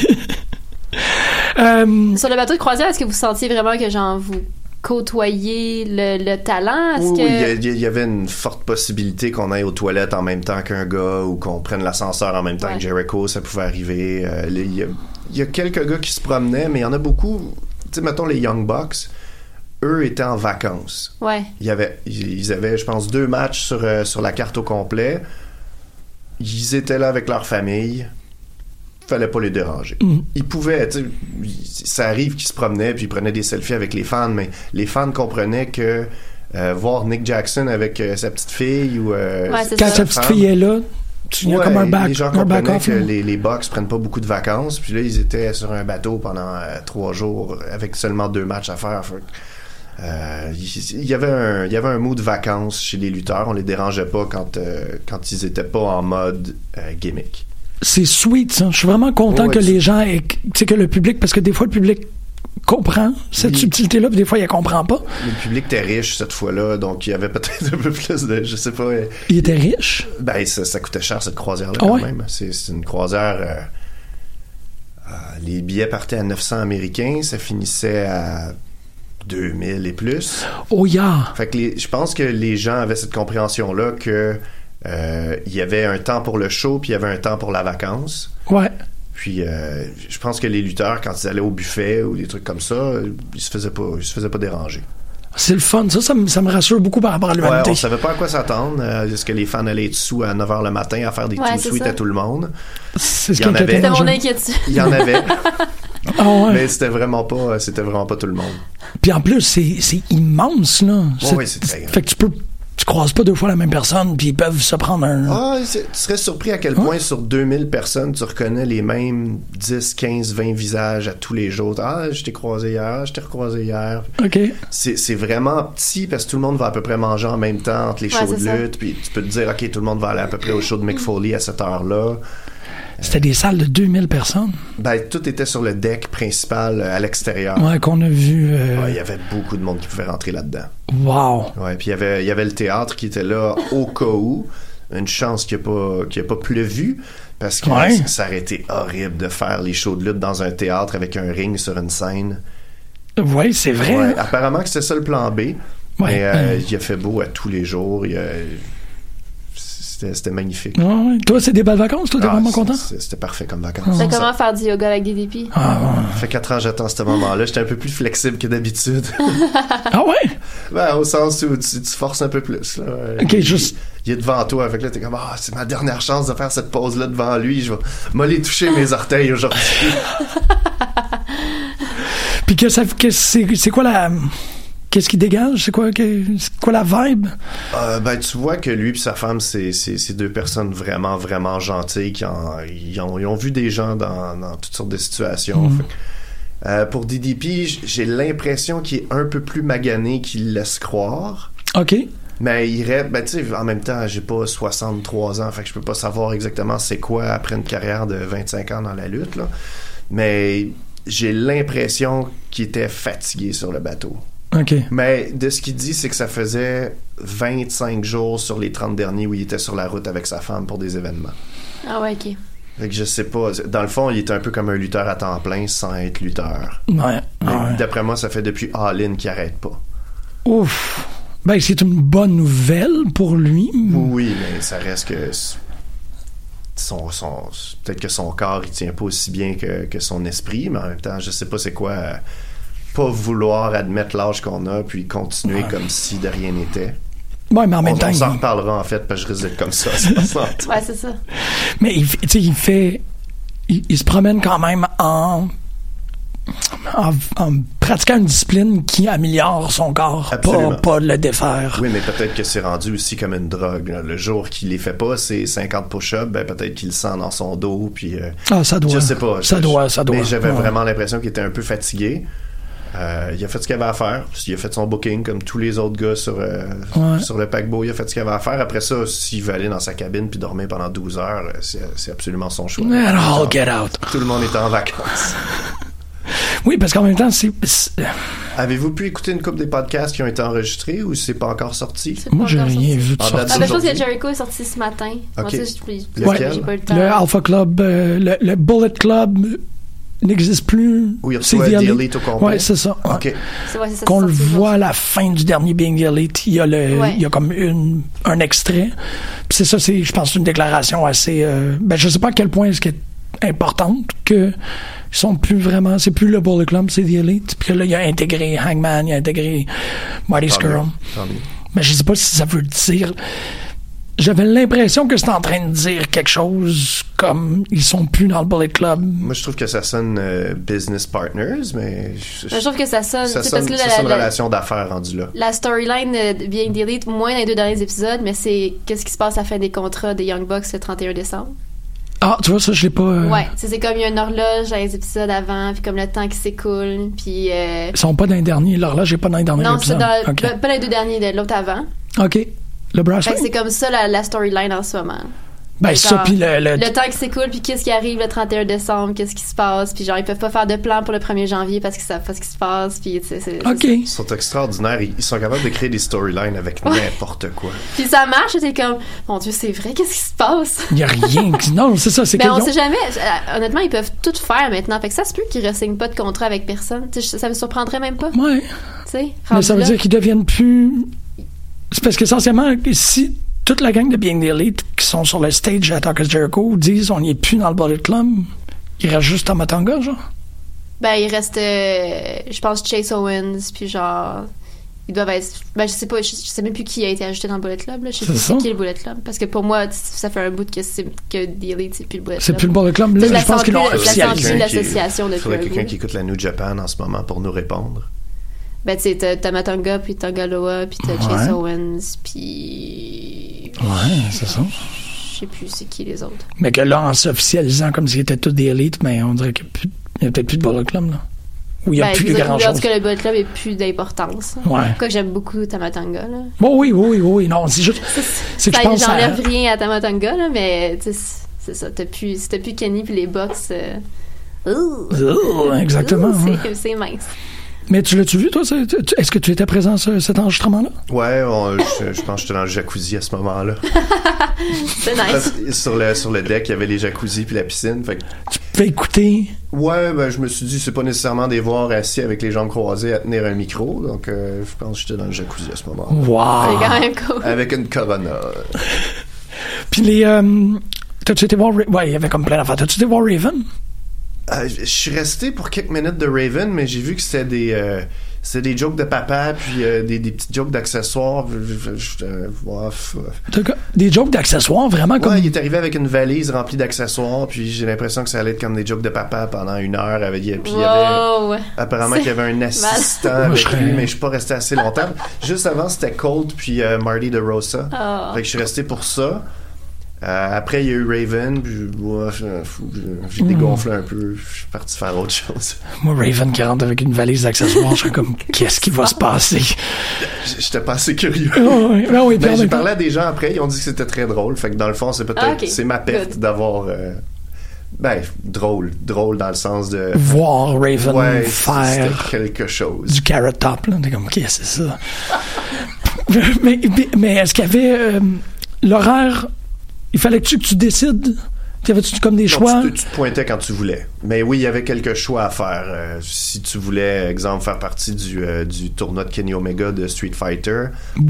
Euh, Sur le bateau de croisière, est-ce que vous sentiez vraiment que, genre, vous côtoyez le, le talent? Oui, que... oui, il y avait une forte possibilité qu'on aille aux toilettes en même temps qu'un gars ou qu'on prenne l'ascenseur en même temps Ouais. que Jericho, ça pouvait arriver. Euh, les- Il y, a, il y a quelques gars qui se promenaient, mais il y en a beaucoup. Tu sais, mettons les Young Bucks, eux étaient en vacances. Ouais. Il y avait, ils avaient, je pense, deux matchs sur, euh, sur la carte au complet. Ils étaient là avec leur famille. Fallait pas les déranger. Mhm. Ils pouvaient, tu sais, ils- ça arrive qu'ils se promenaient puis ils prenaient des selfies avec les fans, mais les fans comprenaient que euh, voir Nick Jackson avec euh, sa petite fille ou euh, Ouais, quand sa petite fille est là, tu Ouais, comme un back, les gens un comprenaient back off. que les, les Bucks prennent pas beaucoup de vacances. Puis là, ils étaient sur un bateau pendant euh, trois jours avec seulement deux matchs à faire. Fait euh, il y avait un il y avait un mood de vacances chez les lutteurs. On les dérangeait pas quand euh, quand ils étaient pas en mode euh, gimmick. C'est sweet, ça. Je suis vraiment content Ouais, que les gens aient, tu sais, que le public, parce que des fois, le public comprend cette Oui. subtilité-là, puis des fois, il ne comprend pas. Le public était riche cette fois-là, donc il y avait peut-être un peu plus de je sais pas. Il était riche? Ben, ça, ça coûtait cher, cette croisière-là, Ah quand ouais? même. C'est c'est une croisière... euh, euh, les billets partaient à 900 américains, ça finissait à 2000 et plus. Oh, yeah. Fait que les- je pense que les gens avaient cette compréhension-là que euh, il y avait un temps pour le show, puis il y avait un temps pour la vacance. Ouais. Puis euh, je pense que les lutteurs, quand ils allaient au buffet ou des trucs comme ça, ils se faisaient pas, ils se faisaient pas déranger. C'est le fun. Ça, ça me, ça me rassure beaucoup par rapport à Ouais, l'humanité. on savait pas à quoi s'attendre. Euh, Est-ce que les fans allaient être sous à 9h le matin à faire des Ouais, suites ça. à tout le monde? C'est ce qui inquiétait avait. C'était les mon inquiétude. Il y en avait, Ah ouais. mais c'était vraiment pas, c'était vraiment pas tout le monde. Puis en plus, c'est c'est immense, là. C'est- oui, c'est très grand. Fait que tu peux. Tu croises pas deux fois la même personne, puis ils peuvent se prendre un. Ah, c'est- tu serais surpris à quel point sur 2000 personnes, tu reconnais les mêmes 10, 15, 20 visages à tous les jours. Ah, je t'ai croisé hier, je t'ai recroisé hier. OK. C'est c'est vraiment petit parce que tout le monde va à peu près manger en même temps entre les Ouais, shows de lutte. Puis tu peux te dire, OK, tout le monde va aller à peu près au show de Mick Foley à cette heure-là. C'était des salles de 2000 personnes. Ben, tout était sur le deck principal euh, à l'extérieur. Ouais, qu'on a vu. euh, Ouais, Il y avait beaucoup de monde qui pouvait rentrer là-dedans. Wow. Ouais, puis il y avait, il y avait le théâtre qui était là au cas où. Une chance qu'il n'y a, pas- qu'il y pas pleuvu. Parce que Ouais. ça, ça aurait été horrible de faire les shows de lutte dans un théâtre avec un ring sur une scène. Ouais, c'est vrai. Ouais, hein? apparemment que c'était ça le plan B. Ouais. Mais euh, Euh. il a fait beau à tous les jours. Il a- C'était magnifique. Ouais, ouais. Toi, c'est des belles vacances, toi, t'es Ah, vraiment content? C'était parfait comme vacances. C'est Ça- comment faire du yoga avec? Ah, Ça fait quatre ans que j'attends ce moment-là. J'étais un peu plus flexible que d'habitude. Ah ouais? Ben, au sens où tu, tu forces un peu plus. Là. Ok, il, juste- Il est devant toi, avec là, t'es comme, ah, c'est ma dernière chance de faire cette pause-là devant lui. Je vais m'aller toucher mes orteils aujourd'hui. Puis que ça, que c'est, c'est quoi la, qu'est-ce qui dégage? C'est quoi, la vibe? Euh, ben, tu vois que lui et sa femme, c'est, deux personnes vraiment, vraiment gentilles qui en- ils, ont, ils ont vu des gens dans, dans toutes sortes de situations. Mhm. Fait Euh, pour DDP, j'ai l'impression qu'il est un peu plus magané qu'il laisse croire. OK. Mais il reste, ben, tu sais, en même temps, j'ai pas 63 ans, fait que je peux pas savoir exactement c'est quoi après une carrière de 25 ans dans la lutte, là. Mais j'ai l'impression qu'il était fatigué sur le bateau. Mais de ce qu'il dit, c'est que ça faisait 25 jours sur les 30 derniers où il était sur la route avec sa femme pour des événements. Ah ouais, ok. Fait que je sais pas. Dans le fond, il est un peu comme un lutteur à temps plein sans être lutteur. Ouais. D'après moi, ça fait depuis All In qu'il arrête pas. Ouf. Ben, c'est une bonne nouvelle pour lui. Oui, mais ça reste que son- peut-être que son corps il tient pas aussi bien que, que son esprit, mais en même temps, je sais pas c'est quoi euh, pas vouloir admettre l'âge qu'on a puis continuer Ouais. comme si de rien n'était. Ouais, mais en même on, temps, on s'en reparlera en fait parce que je risque d'être comme ça. c'est pas ça. Ouais, c'est ça. Mais il, fait- tu sais, il fait. Il, il se promène quand même en, en. en pratiquant une discipline qui améliore son corps, pas, pas le défaire. Oui, mais peut-être que c'est rendu aussi comme une drogue. là. Le jour qu'il les fait pas, c'est 50 push-ups, ben peut-être qu'il le sent dans son dos, puis... euh, Ah, ça doit. Je sais pas. Ça Je- doit, ça doit. Mais j'avais Ouais. vraiment l'impression qu'il était un peu fatigué. Euh, il a fait ce qu'il avait à faire. Il a fait son booking comme tous les autres gars sur, euh, Ouais. sur le paquebot. Il a fait ce qu'il avait à faire. Après ça, s'il veut aller dans sa cabine puis dormir pendant 12 heures, euh, c'est c'est absolument son choix. Genre, get out. Tout le monde est en vacances. Oui, parce qu'en même temps, c'est. c'est- Avez-vous pu écouter une couple des podcasts qui ont été enregistrés ou c'est pas encore sorti? Moi, j'ai rien vu de sorti. Je pense que? Jericho est sorti ce matin. Moi, je- j'ai pas eu le temps. Le Alpha Club, euh, le, le Bullet Club n'existe plus. Oui, c'est reçoit The The Elite au complet. Ouais, c'est ça. ouais, Qu'on le voit à la fin du dernier Being the Elite, il y a, le, Ouais. il y a comme une, un extrait. Puis c'est ça, c'est, je pense, une déclaration assez. euh, ben, je sais pas à quel point est-ce qu'elle est importante que ils sont plus vraiment. C'est plus le Bullet Club, c'est The Elite. Puis que là, il a intégré Hangman, il a intégré Marty mieux. Mais je sais pas si ça veut dire. J'avais l'impression que c'était en train de dire quelque chose comme ils sont plus dans le Bullet Club. Moi, je trouve que ça sonne euh, business partners, mais... Je, je trouve que ça sonne. ça sais, parce sonne, que là, ça la- sonne la- relation d'affaires rendu là. La storyline euh, the Elite, moins dans les deux derniers épisodes, mais c'est qu'est-ce qui se passe à la fin des contrats des Young Bucks le 31 décembre. Ah, tu vois, ça, je l'ai pas. euh, Ouais, c'est c'est comme il y a une horloge dans les épisodes avant, puis comme le temps qui s'écoule, puis... euh, Ils sont pas dans les derniers. Là, j'ai pas dans les derniers non, c'est épisodes. dans... Pas les deux derniers, de l'autre avant. OK. Le c'est comme ça la, la storyline en ce moment. Ben, ça, puis le- le- temps qui s'écoule, puis qu'est-ce qui arrive le 31 décembre, qu'est-ce qui se passe, puis genre, ils peuvent pas faire de plan pour le 1er janvier parce qu'ils savent pas ce qui se passe, puis tu sais, c'est... c'est- Ils sont extraordinaires. Ils sont capables de créer des storylines avec Ouais. n'importe quoi. Puis ça marche, t'es comme, mon Dieu, c'est vrai, qu'est-ce qui se passe? Il y a rien. qui- non, c'est ça, c'est Ben, on ont- sait jamais. Euh, Honnêtement, ils peuvent tout faire maintenant. Fait que ça se peut qu'ils ne pas de contrat avec personne. Tu sais, ça me surprendrait même pas. Ouais. Tu sais, Mais ça veut là. dire qu'ils deviennent plus. C'est parce qu'essentiellement, si toute la gang de Being the Elite qui sont sur le stage à Talk Jericho disent on n'y est plus dans le Bullet Club, il reste juste Tamatanga, genre. Ben, il reste, euh, je pense, Chase Owens, puis genre. Ils doivent être. Ben, je sais pas, je, je sais même plus qui a été ajouté dans le Bullet Club. Là. Je sais plus c'est qui le Bullet Club. Parce que pour moi, ça fait un bout que, c'est, que The Elite, c'est plus le Bullet Club. C'est plus le Bullet Club. Là, je pense qu'ils l'ont officialisé. l'association depuis faudrait un quelqu'un qui écoute la New Japan en ce moment pour nous répondre. Ben, tu sais, t'as Tamatanga, puis Tangaloa, puis t'as Chase Ouais. Owens, puis. Ouais, c'est ça. Je sais plus c'est qui les autres. Mais que là, en s'officialisant comme s'ils étaient tous des élites, mais on dirait qu'il n'y a, peut-être plus de Bullet Club, là. Ou il n'y a Ben, plus je veux dire, grand En chose. tout cas, le Bullet Club est plus d'importance. Ouais. Quoi que j'aime beaucoup Tamatanga, là. Bon, oui, oui, oui, oui. Non, c'est juste. C'est que je à. J'enlève rien à Tamatanga, là, mais tu sais, c'est- ça. T'as plus, si t'as plus Kenny puis les box. euh, ouh. Ouh, exactement, C'est mince. Mais tu l'as-tu vu, toi? Est-ce que tu étais présent à ce- cet enregistrement-là? Ouais, on- je, je pense que j'étais dans le jacuzzi à ce moment-là. C'est nice. Sur, le, sur le deck, il y avait les jacuzzis puis la piscine. Fait que- Tu pouvais écouter? Ouais, ben je me suis dit, c'est pas nécessairement des voir assis avec les jambes croisées à tenir un micro. Donc, euh, je pense que j'étais dans le jacuzzi à ce moment-là. Wow. C'est quand même cool. Avec une Corona. Puis les. euh, T'as-tu été voir. Ra- Ouais, il y avait comme plein d'affaires. T'as-tu été voir Raven? Euh, je suis resté pour quelques minutes de Raven, mais j'ai vu que c'était des, euh, c'était des jokes de papa, puis euh, des, des petites jokes d'accessoires. Euh, Des jokes d'accessoires, vraiment comme. Ouais, il est arrivé avec une valise remplie d'accessoires, puis j'ai l'impression que ça allait être comme des jokes de papa pendant une heure. Avec, puis il y avait, apparemment qu'il y avait un assistant avec lui, mais je suis pas resté assez longtemps. Juste avant, c'était Colt puis euh, Marty de Rosa. Ah. Fait que je suis resté pour ça. Euh, après, il y a eu Raven, puis ouais, j'ai dégonflé un peu, je suis parti faire autre chose. Moi, Raven qui rentre avec une valise d'accessoires, je suis comme, qu'est-ce qui va se passer? J'étais pas assez curieux. Oh, oui. Ben oui, Mais j'ai parlé à des gens après, ils ont dit que c'était très drôle, fait que dans le fond, c'est peut-être, Ah, ok. c'est ma perte d'avoir, euh, ben, drôle, drôle dans le sens de... Voir Raven Ouais, faire quelque chose. du carrot top, là. T'es comme, qu'est-ce que c'est ça? mais mais, mais est-ce qu'il y avait euh, l'horaire? Il fallait-tu que tu décides? Y avait-tu comme des Non, choix? tu, te, tu te pointais quand tu voulais. Mais oui, il y avait quelques choix à faire. Euh, si tu voulais, exemple, faire partie du, euh, du tournoi de Kenny Omega de Street Fighter, tu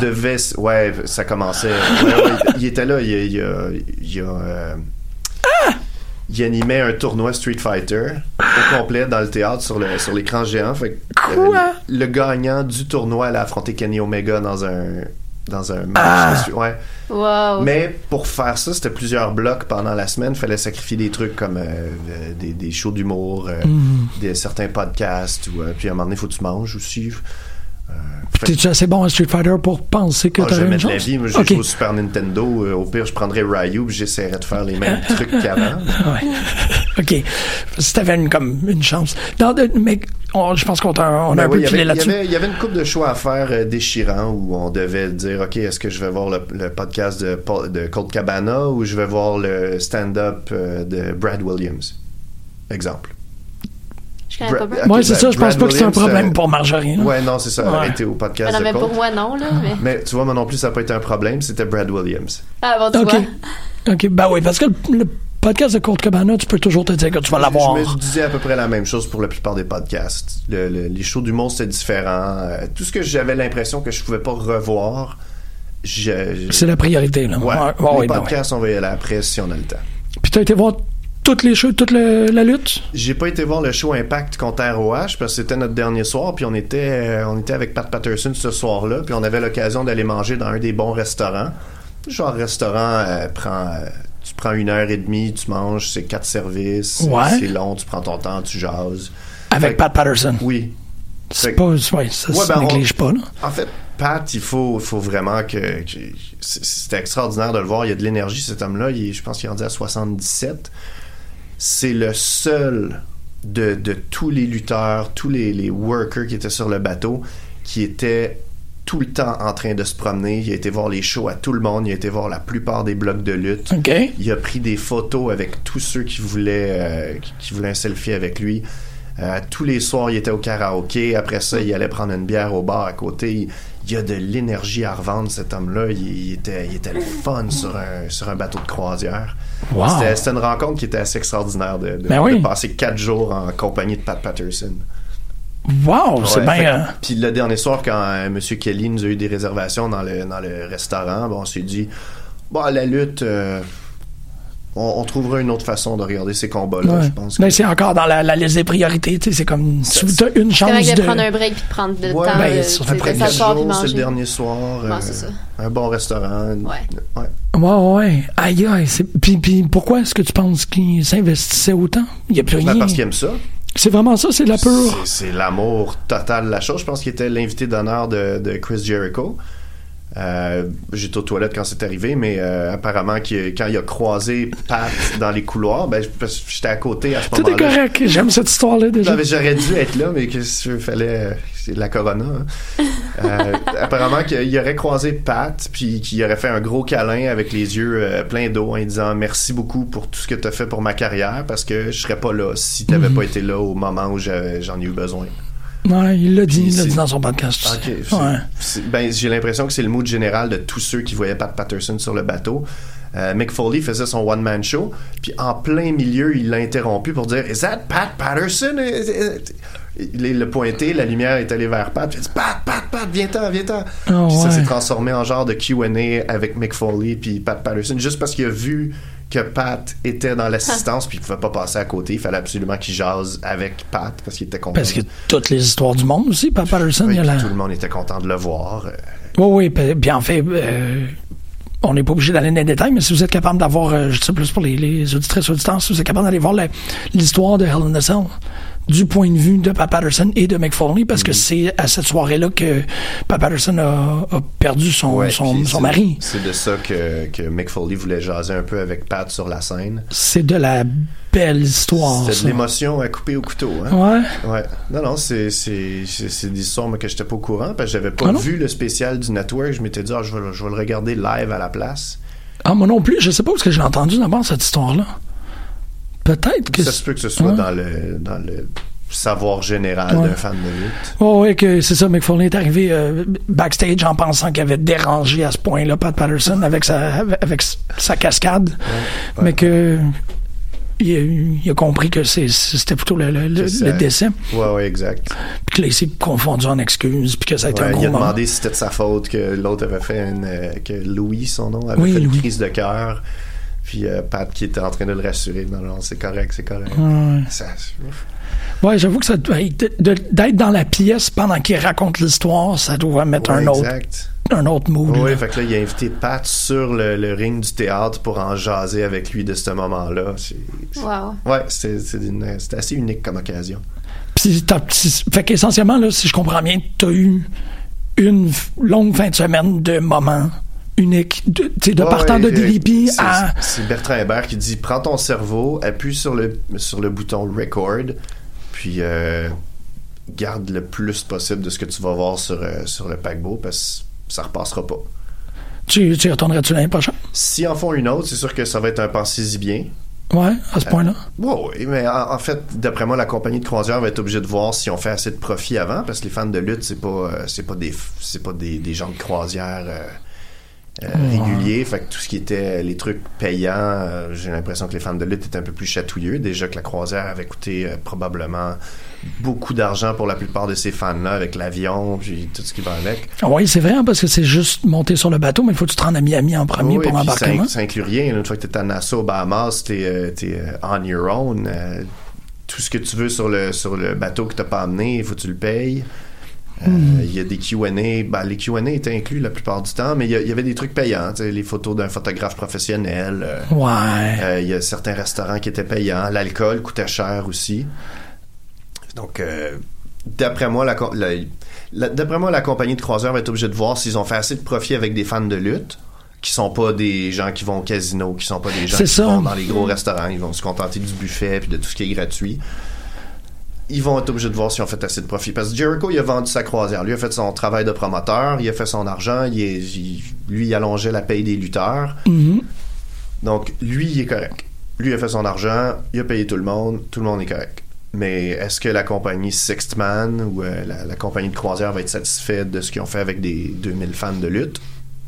devais... Ouais, ça commençait... ouais, ouais, il était là, il, il, a- il a... euh, il animait un tournoi Street Fighter au complet dans le théâtre sur le sur l'écran géant. Fait que, euh, le gagnant du tournoi allait affronter Kenny Omega dans un dans un match. Ah. Ouais. Wow. Mais pour faire ça, c'était plusieurs blocs pendant la semaine. Il fallait sacrifier des trucs comme euh, euh, des, des shows d'humour, euh, Mm. des, certains podcasts. Ou, euh, puis à un moment donné, il faut que tu manges aussi. Euh, T'es-tu assez bon à Street Fighter pour penser que Ah, t'aurais jamais une de la chance? vie. Moi, j'ai Ok. joué au Super Nintendo. Au pire, je prendrais Ryu puis j'essaierais de faire les mêmes trucs qu'avant. Ouais. OK. Si t'avais une, comme une chance. Non, de- mais on- je pense qu'on t'a- on a Ben un oui, peu il y filé avait- il y là-dessus. Il y avait une coupe de choix à faire euh, déchirants où on devait dire OK, est-ce que je vais voir le, le podcast de, de Colt Cabana ou je vais voir le stand-up euh, de Brad Williams? Exemple. Je connais pas Bra- Brad. ok, Ouais, c'est ben, ça. Je pense Brad pas que c'est un Williams, problème euh, pour Marjorie. là. Ouais, non, c'est ça. Ouais. Arrêtez au podcast Ah, non, de Colt. pour moi, non, là. Mais... Mais tu vois, moi non plus, ça n'a pas été un problème. C'était Brad Williams. Ah, bon, tu OK. vois. OK. Ben oui, parce que le, le podcast de Colt Cabana, tu peux toujours te dire que tu vas l'avoir. Je me disais à peu près la même chose pour la plupart des podcasts. Le- le- les shows d'humour, c'était différent. Euh, tout ce que j'avais l'impression que je pouvais pas revoir, je- je- C'est la priorité, là. Ouais. Ouais, ouais, les podcasts, on va y aller après si on a le temps. Puis t'as été voir toutes les shows, toute le- la lutte? J'ai pas été voir le show Impact contre ROH parce que c'était notre dernier soir, puis on était, euh, on était avec Pat Patterson ce soir-là, puis on avait l'occasion d'aller manger dans un des bons restaurants. Genre restaurant, euh, prend, euh, tu prends une heure et demie, tu manges, c'est quatre services, Ouais. c'est long, tu prends ton temps, tu jases. Avec Fait- Pat Patterson. Oui. C'est pas, ouais, ça Ouais, se ben, on- néglige pas, là. En fait, Pat, il faut, faut vraiment que. que- c'est- C'était extraordinaire de le voir. Il y a de l'énergie, cet homme-là. Je pense qu'il est rendu à 77. C'est le seul de, de tous les lutteurs, tous les, les workers qui étaient sur le bateau, qui était tout le temps en train de se promener. Il a été voir les shows à tout le monde. Il a été voir la plupart des blocs de lutte. Il a pris des photos avec tous ceux qui voulaient, euh, qui, qui voulaient un selfie avec lui. Euh, tous les soirs, il était au karaoké. Après ça, il allait prendre une bière au bar à côté. Il, il a de l'énergie à revendre, cet homme-là. Il, il était, il était le fun sur un, sur un bateau de croisière. Wow. C'était, c'était une rencontre qui était assez extraordinaire de, de- Ben oui. de passer quatre jours en compagnie de Pat Patterson. Wow, c'est bien. euh, Puis le dernier soir, quand euh, M. Kelly nous a eu des réservations dans le, dans le restaurant, bon, on s'est dit, bon, la lutte, euh, on, on trouvera une autre façon de regarder ces combats-là, ouais. je pense. que- Mais c'est encore dans la, la liste des priorités. tu sais, C'est comme si t'as une C'est chance de de. prendre un break puis de prendre le Ouais, temps ben, de, tu près de de s'asseoir puis jours, c'est manger. le dernier soir. Ouais, euh, c'est ça. Un bon restaurant. Ouais. ouais. Ouais, ouais. Aïe, aïe. Puis, puis pourquoi est-ce que tu penses qu'il s'investissait autant? Il n'y a plus Ben, rien. parce qu'il aime ça. C'est vraiment ça, c'est la pure. C'est- l'amour total de la chose. Je pense qu'il était l'invité d'honneur de Chris Jericho. Euh, J'étais aux toilettes quand c'est arrivé, mais euh, apparemment qu'il- quand il a croisé Pat dans les couloirs, ben, j'étais à côté à ce Tout est correct. J'aime cette histoire-là déjà. Mais j'aurais dû être là, mais qu'est-ce qu'il fallait. C'est de la corona. hein. Euh, apparemment qu'il aurait croisé Pat, puis qu'il aurait fait un gros câlin avec les yeux euh, pleins d'eau en disant merci beaucoup pour tout ce que tu as fait pour ma carrière, parce que je serais pas là si tu n'avais Mhm. pas été là au moment où j'en ai eu besoin. Ouais, il l'a dit, il l'a dit dans son podcast. Ouais. c'est- ben, j'ai l'impression que c'est le mood général de tous ceux qui voyaient Pat Patterson sur le bateau. Euh, Mick Foley faisait son one-man show, puis en plein milieu, il l'a interrompu pour dire Is that Pat Patterson? Il l'a pointé, la lumière est allée vers Pat, puis il a dit Pat, Pat, Pat, viens-t'en, viens-t'en. Oh, puis ça s'est transformé en genre de QA avec Mick Foley puis Pat Patterson, juste parce qu'il a vu que Pat était dans l'assistance, puis il pouvait pas passer à côté. Il fallait absolument qu'il jase avec Pat parce qu'il était content. Parce que toutes les histoires du monde aussi, Pat Patterson, Oui, il y a puis la. tout le monde était content de le voir. Oui, oui, puis bien en fait, euh, on n'est pas obligé d'aller dans les détails, mais si vous êtes capable d'avoir, euh, je sais plus pour les, les auditrices auditeurs, si vous êtes capable d'aller voir l'histoire de a Cell, du point de vue de Pat Patterson et de Foley parce que c'est à cette soirée-là que Pat Patterson a, a perdu son, Ouais, son, c'est- mari. C'est de ça que, que Foley voulait jaser un peu avec Pat sur la scène. C'est de la belle histoire. Ça. de l'émotion à couper au couteau. Hein? Ouais. Ouais. Non, non, c'est, c'est, c'est, c'est des histoires que j'étais pas au courant parce que j'avais pas Ah vu le spécial du network. Je m'étais dit, ah, je, vais, je vais le regarder live à la place. Ah, moi non plus, je sais pas où est-ce que j'ai entendu d'abord cette histoire-là. Peut-être que. Ça se peut que ce soit Ouais. dans, le, dans le savoir général Ouais. d'un fan de lutte. Oh, oui, que c'est ça. Foley est arrivé euh, backstage en pensant qu'il avait dérangé à ce point-là Pat Patterson avec sa, avec sa cascade. Mais que. Il a, il a compris que c'était plutôt le, le- décès. Ouais, ouais, exact. Puis que là, il s'est confondu en excuses. Puis que ça a été un gros il a moment. demandé si c'était de sa faute que l'autre avait fait une. euh, que Louis, son nom, avait Oui, fait une Louis. crise de cœur. Puis euh, Pat qui était en train de le rassurer. Non, non, c'est correct, c'est correct. Ouais. Ça- Ouais, j'avoue que ça doit être- de- d'être dans la pièce pendant qu'il raconte l'histoire, ça doit mettre Ouais, un autre, exact. un autre mood. Oui, là. fait que là, il a invité Pat sur le, le ring du théâtre pour en jaser avec lui de ce moment-là. C'est- Wow. Ouais, c'était c'est assez unique comme occasion. Puis fait qu'essentiellement, là, si je comprends bien, t'as eu une longue fin de semaine de moments uniques, de, Ouais, partant ouais, de euh, à... C'est Bertrand Hébert qui dit prends ton cerveau, appuie sur le, sur le bouton record, puis euh, garde le plus possible de ce que tu vas voir sur, euh, sur le paquebot parce que ça repassera pas. Tu, tu y retournerais-tu l'année prochaine? Si en font une autre, c'est sûr que ça va être un pensez-y bien. Ouais, à ce point-là. Oui, oui, mais en, en fait, d'après moi, la compagnie de croisière va être obligée de voir si on fait assez de profit avant, parce que les fans de lutte, c'est pas, euh, c'est pas des, c'est pas des, des gens de croisière euh, euh, réguliers. Fait que tout ce qui était les trucs payants, euh, j'ai l'impression que les fans de lutte étaient un peu plus chatouilleux. Déjà que la croisière avait coûté euh, probablement beaucoup d'argent pour la plupart de ces fans-là, avec l'avion, puis tout ce qui va avec. Oui, c'est vrai, hein, parce que c'est juste monter sur le bateau, mais il faut que tu te rendes à Miami en premier Oui, pour puis ça, inc- ça inclut rien. Une fois que tu es à Nassau, Bahamas, tu es, on your own. Euh, tout ce que tu veux sur le, sur le bateau que tu pas amené, il faut que tu le payes. Euh. Il y a des Q&A. Ben, les Q&A étaient inclus la plupart du temps, mais il y, avait des trucs payants. Les photos d'un photographe professionnel. euh, Ouais. euh, Il y a certains restaurants qui étaient payants. L'alcool coûtait cher aussi. Donc, d'après moi, la, co- la- la- d'après moi, la compagnie de croisière va être obligée de voir s'ils ont fait assez de profit avec des fans de lutte qui sont pas des gens qui vont au casino, qui sont pas des gens qui ça. vont dans les gros restaurants, ils vont se contenter du buffet puis de tout ce qui est gratuit. Ils vont être obligés de voir s'ils ont fait assez de profit. Parce que Jericho, il a vendu sa croisière. Lui a fait son travail de promoteur, il a fait son argent, il est- il- lui, il allongeait la paye des lutteurs. Mhm. Donc, lui, il est correct. Lui a fait son argent, il a payé tout le monde, tout le monde est correct. Mais est-ce que la compagnie Sixthman ou euh, la, la compagnie de croisière va être satisfaite de ce qu'ils ont fait avec des 2000 fans de lutte?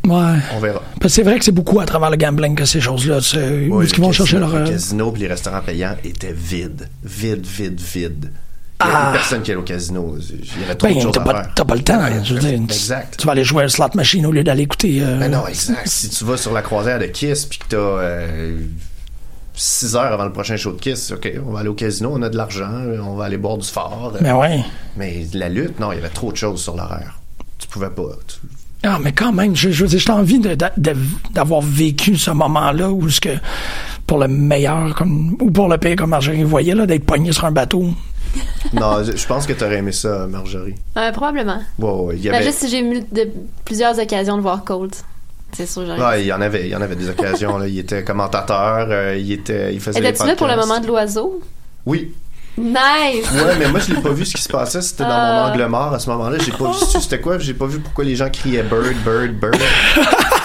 Ouais. On verra. Parce que c'est vrai que c'est beaucoup à travers le gambling que ces choses-là, est-ce qu'ils vont chercher leur... Le euh, casino et les restaurants payants étaient vides. Vides, vides, vides. Il n'y a Ah. personne qui allait au casino. Il y avait trop de Ben, choses t'as pas, t'as pas le temps. je veux dire, Exact. Tu vas aller jouer à un slot machine au lieu d'aller écouter. euh, Ben non, exact. si tu vas sur la croisière de Kiss puis que t'as euh, 6 heures avant le prochain show de Kiss, OK, on va aller au casino, on a de l'argent, on va aller boire du fort. Ben ouais. Mais la lutte, non, il y avait trop de choses sur l'horaire. Tu pouvais pas. tu- Ah, mais quand même, je, je veux dire, j'ai envie de- de- de- d'avoir vécu ce moment-là où ce que, pour le meilleur, comme, ou pour le pire, comme Marjorie voyait, là, d'être poigné sur un bateau. Non, je je pense que t'aurais aimé ça, Marjorie. Euh, probablement. Ouais, ouais, il y Ben, avait... juste si j'ai eu de, plusieurs occasions de voir Cold. C'est sûr, j'aurais. Ouais, il y en avait, il y en avait des occasions. Là. Il était commentateur, euh, il était, il faisait des Étais-tu là pour le moment de l'oiseau? Oui. Nice! Ouais, mais moi je l'ai pas vu ce qui se passait. C'était dans mon Ah. angle mort à ce moment-là. J'ai pas vu c'était quoi? J'ai pas vu pourquoi les gens criaient bird, bird, bird.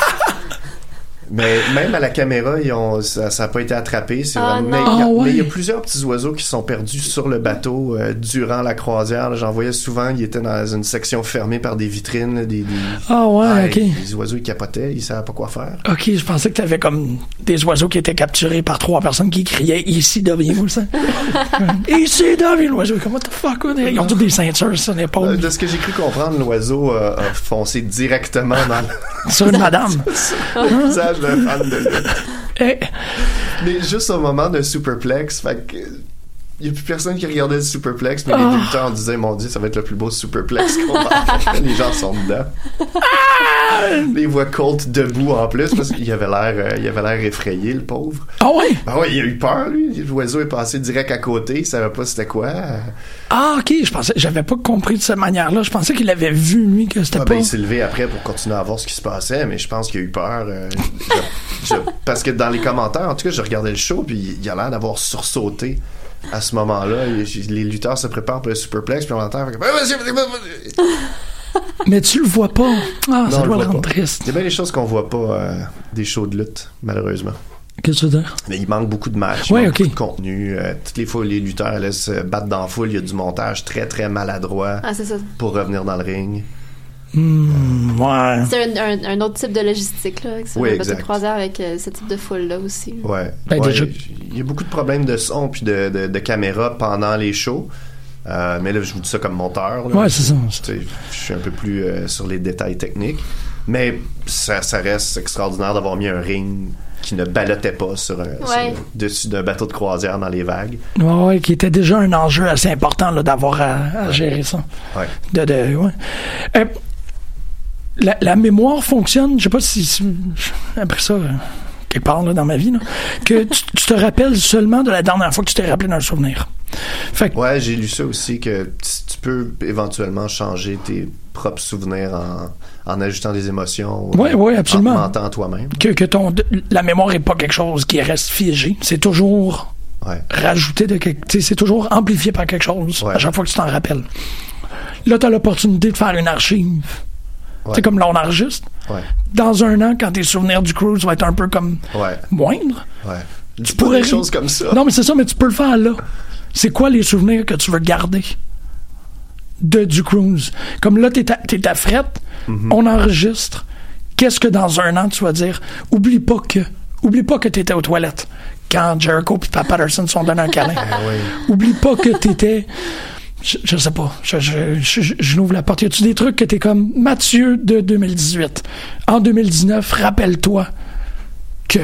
Mais même à la caméra, ils ont, ça n'a pas été attrapé. C'est Ah, mais il y a- Ah, ouais. mais il y a plusieurs petits oiseaux qui sont perdus sur le bateau euh, durant la croisière. J'en voyais souvent. Ils étaient dans une section fermée par des vitrines. là, des, des- Ah ouais, ok. Les oiseaux, ils capotaient. Ils savaient pas quoi faire. Ok, je pensais que t'avais comme des oiseaux qui étaient capturés par trois personnes qui criaient ici W, ça. ici W, l'oiseau. Comme, what the fuck? Ils ont tous des ceintures sur Euh, l'épaule. De ce que j'ai cru comprendre, l'oiseau euh, a foncé directement dans le, Sur une madame. sur le visage d'un fan de lutte. Mais juste au moment d'un superplex, fait que il y a plus personne qui regardait le superplex, mais Ah. les lutteurs on disait, mon dieu, ça va être le plus beau superplex qu'on va. Les gens sont dedans. Les voix Colt debout en plus, parce qu'il avait l'air, euh, il avait l'air effrayé, le pauvre. Ah ouais? Ah ouais, il a eu peur, lui. L'oiseau est passé direct à côté, il savait pas c'était quoi. Ah, ok, je pensais, j'avais pas compris de cette manière-là. Je pensais qu'il avait vu, lui, que c'était Ah, pas. ben, il s'est levé après pour continuer à voir ce qui se passait, mais je pense qu'il a eu peur. euh, je- je- parce que dans les commentaires, en tout cas, je regardais le show, puis il a l'air d'avoir sursauté à ce moment-là. Les lutteurs se préparent pour le superplex, puis on entend. fait vas-y. Mais tu le vois pas. Ah, ça Non, doit le rendre pas. triste. Il y a bien des choses qu'on voit pas euh, des shows de lutte, malheureusement. Qu'est-ce que tu veux dire? Mais il manque beaucoup de matchs, Ouais, il manque ok. beaucoup de contenu. Euh, toutes les fois où les lutteurs allaient se battre dans la foule, il y a du montage très très maladroit Ah, ça. pour revenir dans le ring. Hmm, ouais. C'est un, un- un autre type de logistique, là. C'est Oui, un bateau de exact. croisière avec euh, ce type de foule-là aussi. Ouais. Ben, Ouais, déjà- Il y a beaucoup de problèmes de son puis de, de, de caméra pendant les shows. Euh, mais là, je vous dis ça comme monteur. là. Ouais, c'est ça. Je suis un peu plus euh, sur les détails techniques. Mais ça, ça reste extraordinaire d'avoir mis un ring qui ne ballottait pas sur, un- sur Ouais. le dessus d'un bateau de croisière dans les vagues. Ouais, ouais, qui était déjà un enjeu assez important là, d'avoir à, à gérer ça. Ouais. De, de, ouais. Euh, la, la mémoire fonctionne, je sais pas si, appris ça quelque part là, dans ma vie, là, que tu, tu te rappelles seulement de la dernière fois que tu t'es rappelé d'un souvenir. Fait que, Ouais, j'ai lu ça aussi que tu peux éventuellement changer tes propres souvenirs en, en ajoutant des émotions. Ouais, ou ouais, absolument. En mentant toi-même. que, que ton, la mémoire est pas quelque chose qui reste figé. C'est toujours Ouais. rajouté de quelque, c'est toujours amplifié par quelque chose Ouais. à chaque fois que tu t'en rappelles. Là, tu as l'opportunité de faire une archive. Ouais. C'est comme là, on enregistre. Ouais. Dans un an, quand tes souvenirs du cruise vont être un peu comme Ouais. moindres, tu pourrais. des choses comme ça. Non, mais c'est ça, mais tu peux le faire là. C'est quoi les souvenirs que tu veux garder de du cruise? Comme là, t'es à, t'es à fret, Mm-hmm. on enregistre. Qu'est-ce que dans un an tu vas dire? Oublie pas que. Oublie pas que t'étais aux toilettes quand Jericho et Pat Patterson se sont donné un câlin. Oui. Oublie pas que t'étais. Je, je sais pas. Je, n'ouvre la porte. Y a-tu des trucs que t'es comme Mathieu de 2018? En 2019, rappelle-toi que.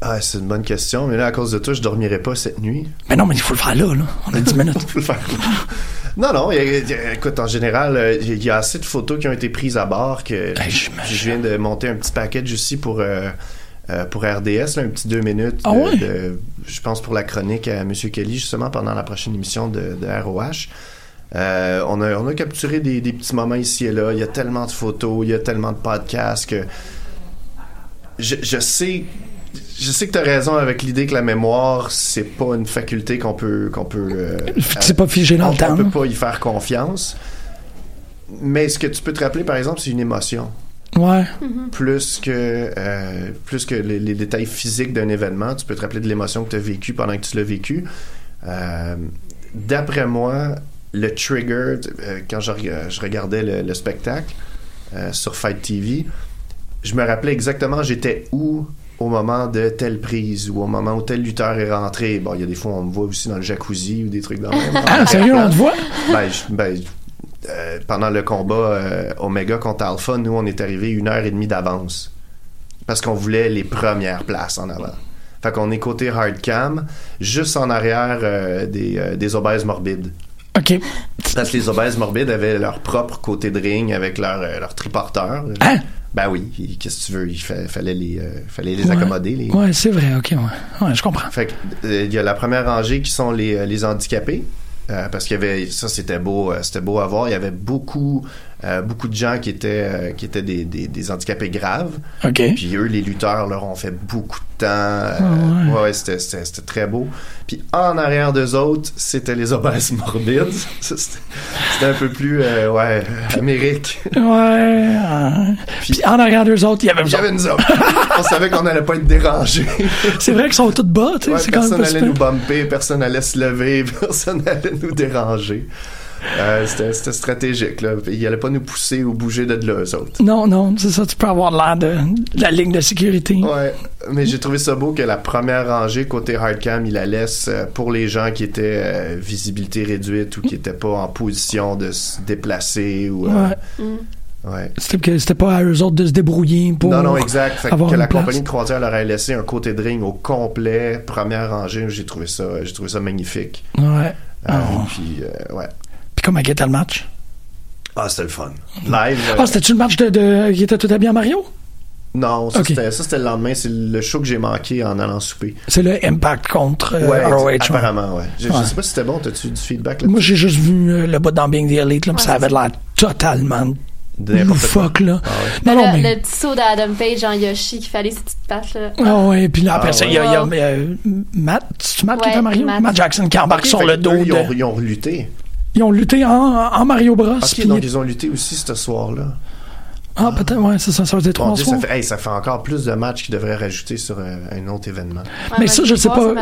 Ah, c'est une bonne question, mais là, à cause de toi, je dormirai pas cette nuit. Mais non, mais il faut le faire là, là. On a 10 minutes. Faut le faire. Non, non, il y a- il y a- écoute, en général, euh, il y a assez de photos qui ont été prises à bord que j'imagine. je viens de monter un petit package aussi pour, euh, euh, pour RDS, là, un petit deux minutes. Ah de- je pense pour la chronique à M. Kelly, justement, pendant la prochaine émission de, de ROH. Euh, on, a, on a capturé des, des petits moments ici et là. Il y a tellement de photos, il y a tellement de podcasts que je, je sais je sais que tu as raison avec l'idée que la mémoire c'est pas une faculté qu'on peut qu'on peut euh, C'est pas figé dans on, le temps. on peut pas y faire confiance mais ce que tu peux te rappeler par exemple c'est une émotion Ouais. plus que euh, plus que les, les détails physiques d'un événement tu peux te rappeler de l'émotion que tu as vécue pendant que tu l'as vécu Euh, d'après moi le trigger euh, quand je, je regardais le, le spectacle euh, sur Fight TV je me rappelais exactement j'étais où au moment de telle prise ou au moment où tel lutteur est rentré. Bon, il y a des fois, on me voit aussi dans le jacuzzi ou des trucs dans le même. Ah, sérieux, on te voit? Ben, je- ben, euh, pendant le combat Omega contre Alpha, nous, on est arrivé une heure et demie d'avance. Parce qu'on voulait les premières places en avant. Fait qu'on est côté hardcam, juste en arrière des, des obèses morbides. OK. Parce que les obèses morbides avaient leur propre côté de ring avec leur, euh, leur triporteur. Hein? Ben oui, qu'est-ce que tu veux? Il fa- fallait les, euh, fallait les Ouais. accommoder. Les... Ouais, c'est vrai, ok, ouais. Ouais, je comprends. Fait que, euh, il y a la première rangée qui sont les, euh, les handicapés. euh, parce qu'il y avait ça c'était beau c'était beau à voir il y avait beaucoup euh, beaucoup de gens qui étaient euh, qui étaient des, des, des handicapés graves OK. puis eux les lutteurs leur ont fait beaucoup de temps euh, Ah ouais. c'était, c'était, c'était très beau puis en arrière d'eux autres c'était les obèses morbides c'était, c'était un peu plus euh, ouais Amérique Ouais. Puis en arrière d'eux autres, il y avait y avait nous autres. on savait qu'on allait pas être dérangés C'est vrai qu'ils sont tous bas, tu sais. Ouais, personne pas allait super. nous bumper, personne allait se lever, personne allait nous déranger. Euh, c'était, stratégique. Là. Ils allaient pas nous pousser ou bouger de là, eux autres. Non, non, c'est ça, tu peux avoir l'air de, de la ligne de sécurité. Ouais, mais j'ai trouvé ça beau que la première rangée côté hardcam, il la laisse euh, pour les gens qui étaient euh, visibilité réduite ou qui étaient pas en position de se déplacer ou euh, Ouais. Ouais. C'était que c'était pas à eux autres de se débrouiller pour Non, non, exact. Fait avoir que une la place. compagnie de croisière leur a laissé un côté de ring au complet, première rangée. J'ai trouvé ça, j'ai trouvé ça magnifique. Ouais. Euh, Ah. Puis, euh, ouais. Comment était le match? Ah, c'était le fun. Live. euh, Ah, c'était-tu le match de, de qui était tout habillé en Mario? non, ça, c'était, ça, c'était le lendemain. C'est le show que j'ai manqué en allant souper. C'est le Impact contre euh, ouais, ROH. ouais. apparemment, ouais. Je, sais pas si c'était bon. T'as-tu du feedback là Moi, j'ai juste vu euh, le bout dans Being the Elite, là, ça avait l'air totalement loufoque, là. Non, non, le, mais... le petit saut d'Adam Page en Yoshi qui fallait ses petites pattes, là. Ah ouais, puis là, après Ah ça, il y a, y a, euh, Matt, c'est Matt qui est à Mario? Matt. Matt. Jackson qui embarque sur le dos eux, Ils ont, de... ils ont lutté. Ils ont lutté en, en Mario Bros. Ok, puis- donc ils ont lutté aussi ce soir-là. Ah, peut-être, ouais, c'est ça, ça faisait Bon, trois soirs. ça, fait, hey, ça fait encore plus de matchs qu'ils devraient rajouter sur un autre événement. Mais ça, je sais pas.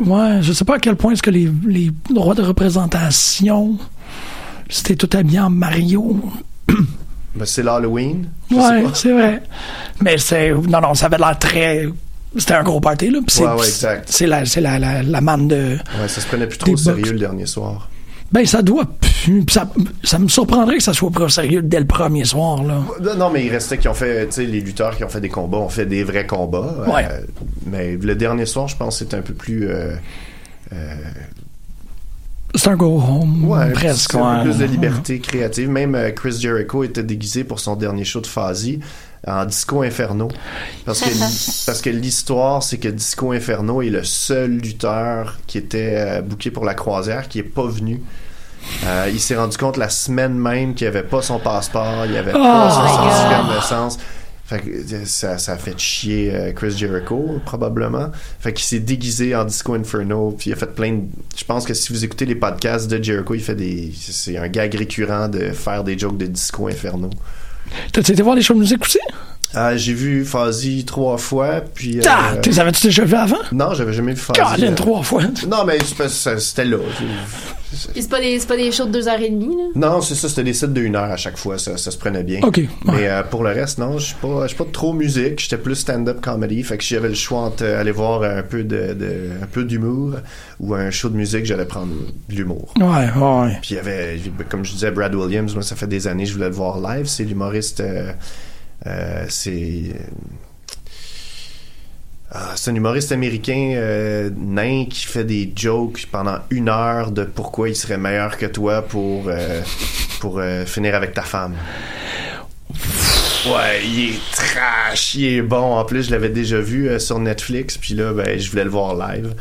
Ouais, je sais pas à quel point est-ce que les, les droits de représentation, c'était tout habillé en Mario. Ben, c'est l'Halloween. je sais Ouais, pas. c'est vrai. Mais c'est. Non, non, ça avait l'air très. C'était un gros party, là. c'est- Ouais, ouais, exact. C'est la, c'est la, la, la manne de. Ouais, ça se prenait plus trop au sérieux le dernier soir. Ben, ça doit. Ça, ça me surprendrait que ça soit pris au sérieux dès le premier soir, là. Non, mais il restait qui ont fait, tu sais, les lutteurs qui ont fait des combats ont fait des vrais combats. Euh, Ouais. mais le dernier soir, je pense que c'était un peu plus. euh, euh, C'est un go home. ouais, presque. c'est un peu plus de liberté créative. Même euh, Chris Jericho était déguisé pour son dernier show de Fazi en Disco Inferno. Parce que, parce que l'histoire, c'est que Disco Inferno est le seul lutteur qui était euh, booké pour la croisière qui est pas venu. Euh, il s'est rendu compte la semaine même qu'il avait pas son passeport, il avait Oh pas son certificat de naissance. Fait que euh, ça, ça a fait chier euh, Chris Jericho, probablement. Fait qu'il s'est déguisé en Disco Inferno, puis il a fait plein de... Je pense que si vous écoutez les podcasts de Jericho, il fait des... C'est un gag récurrent de faire des jokes de Disco Inferno. T'as-tu été voir les shows de musique aussi? Euh, j'ai vu Fuzzy trois fois, puis... euh, Ah, t'es avais-tu déjà vu avant? Non, j'avais jamais vu Fuzzy. Caroline, euh, trois fois. Non, mais c'était là. Puis c'est pas des, c'est pas des shows de deux heures et demie, là? Non, c'est ça, c'était des sets de une heure à chaque fois, ça, ça se prenait bien. Ok, ouais. Mais euh, pour le reste, non, je suis pas, je suis pas trop musique, j'étais plus stand-up comedy, fait que si j'avais le choix entre aller voir un peu de, de- un peu d'humour ou un show de musique, j'allais prendre de l'humour. Ouais, ouais. Puis il y avait, comme je disais, Brad Williams, moi ça fait des années que je voulais le voir live, c'est l'humoriste, euh, c'est... Ah, c'est un humoriste américain euh, nain qui fait des jokes pendant une heure de pourquoi il serait meilleur que toi pour, euh, pour euh, finir avec ta femme. Ouais, il est trash, il est bon. En plus, je l'avais déjà vu euh, sur Netflix, puis là, ben, je voulais le voir live.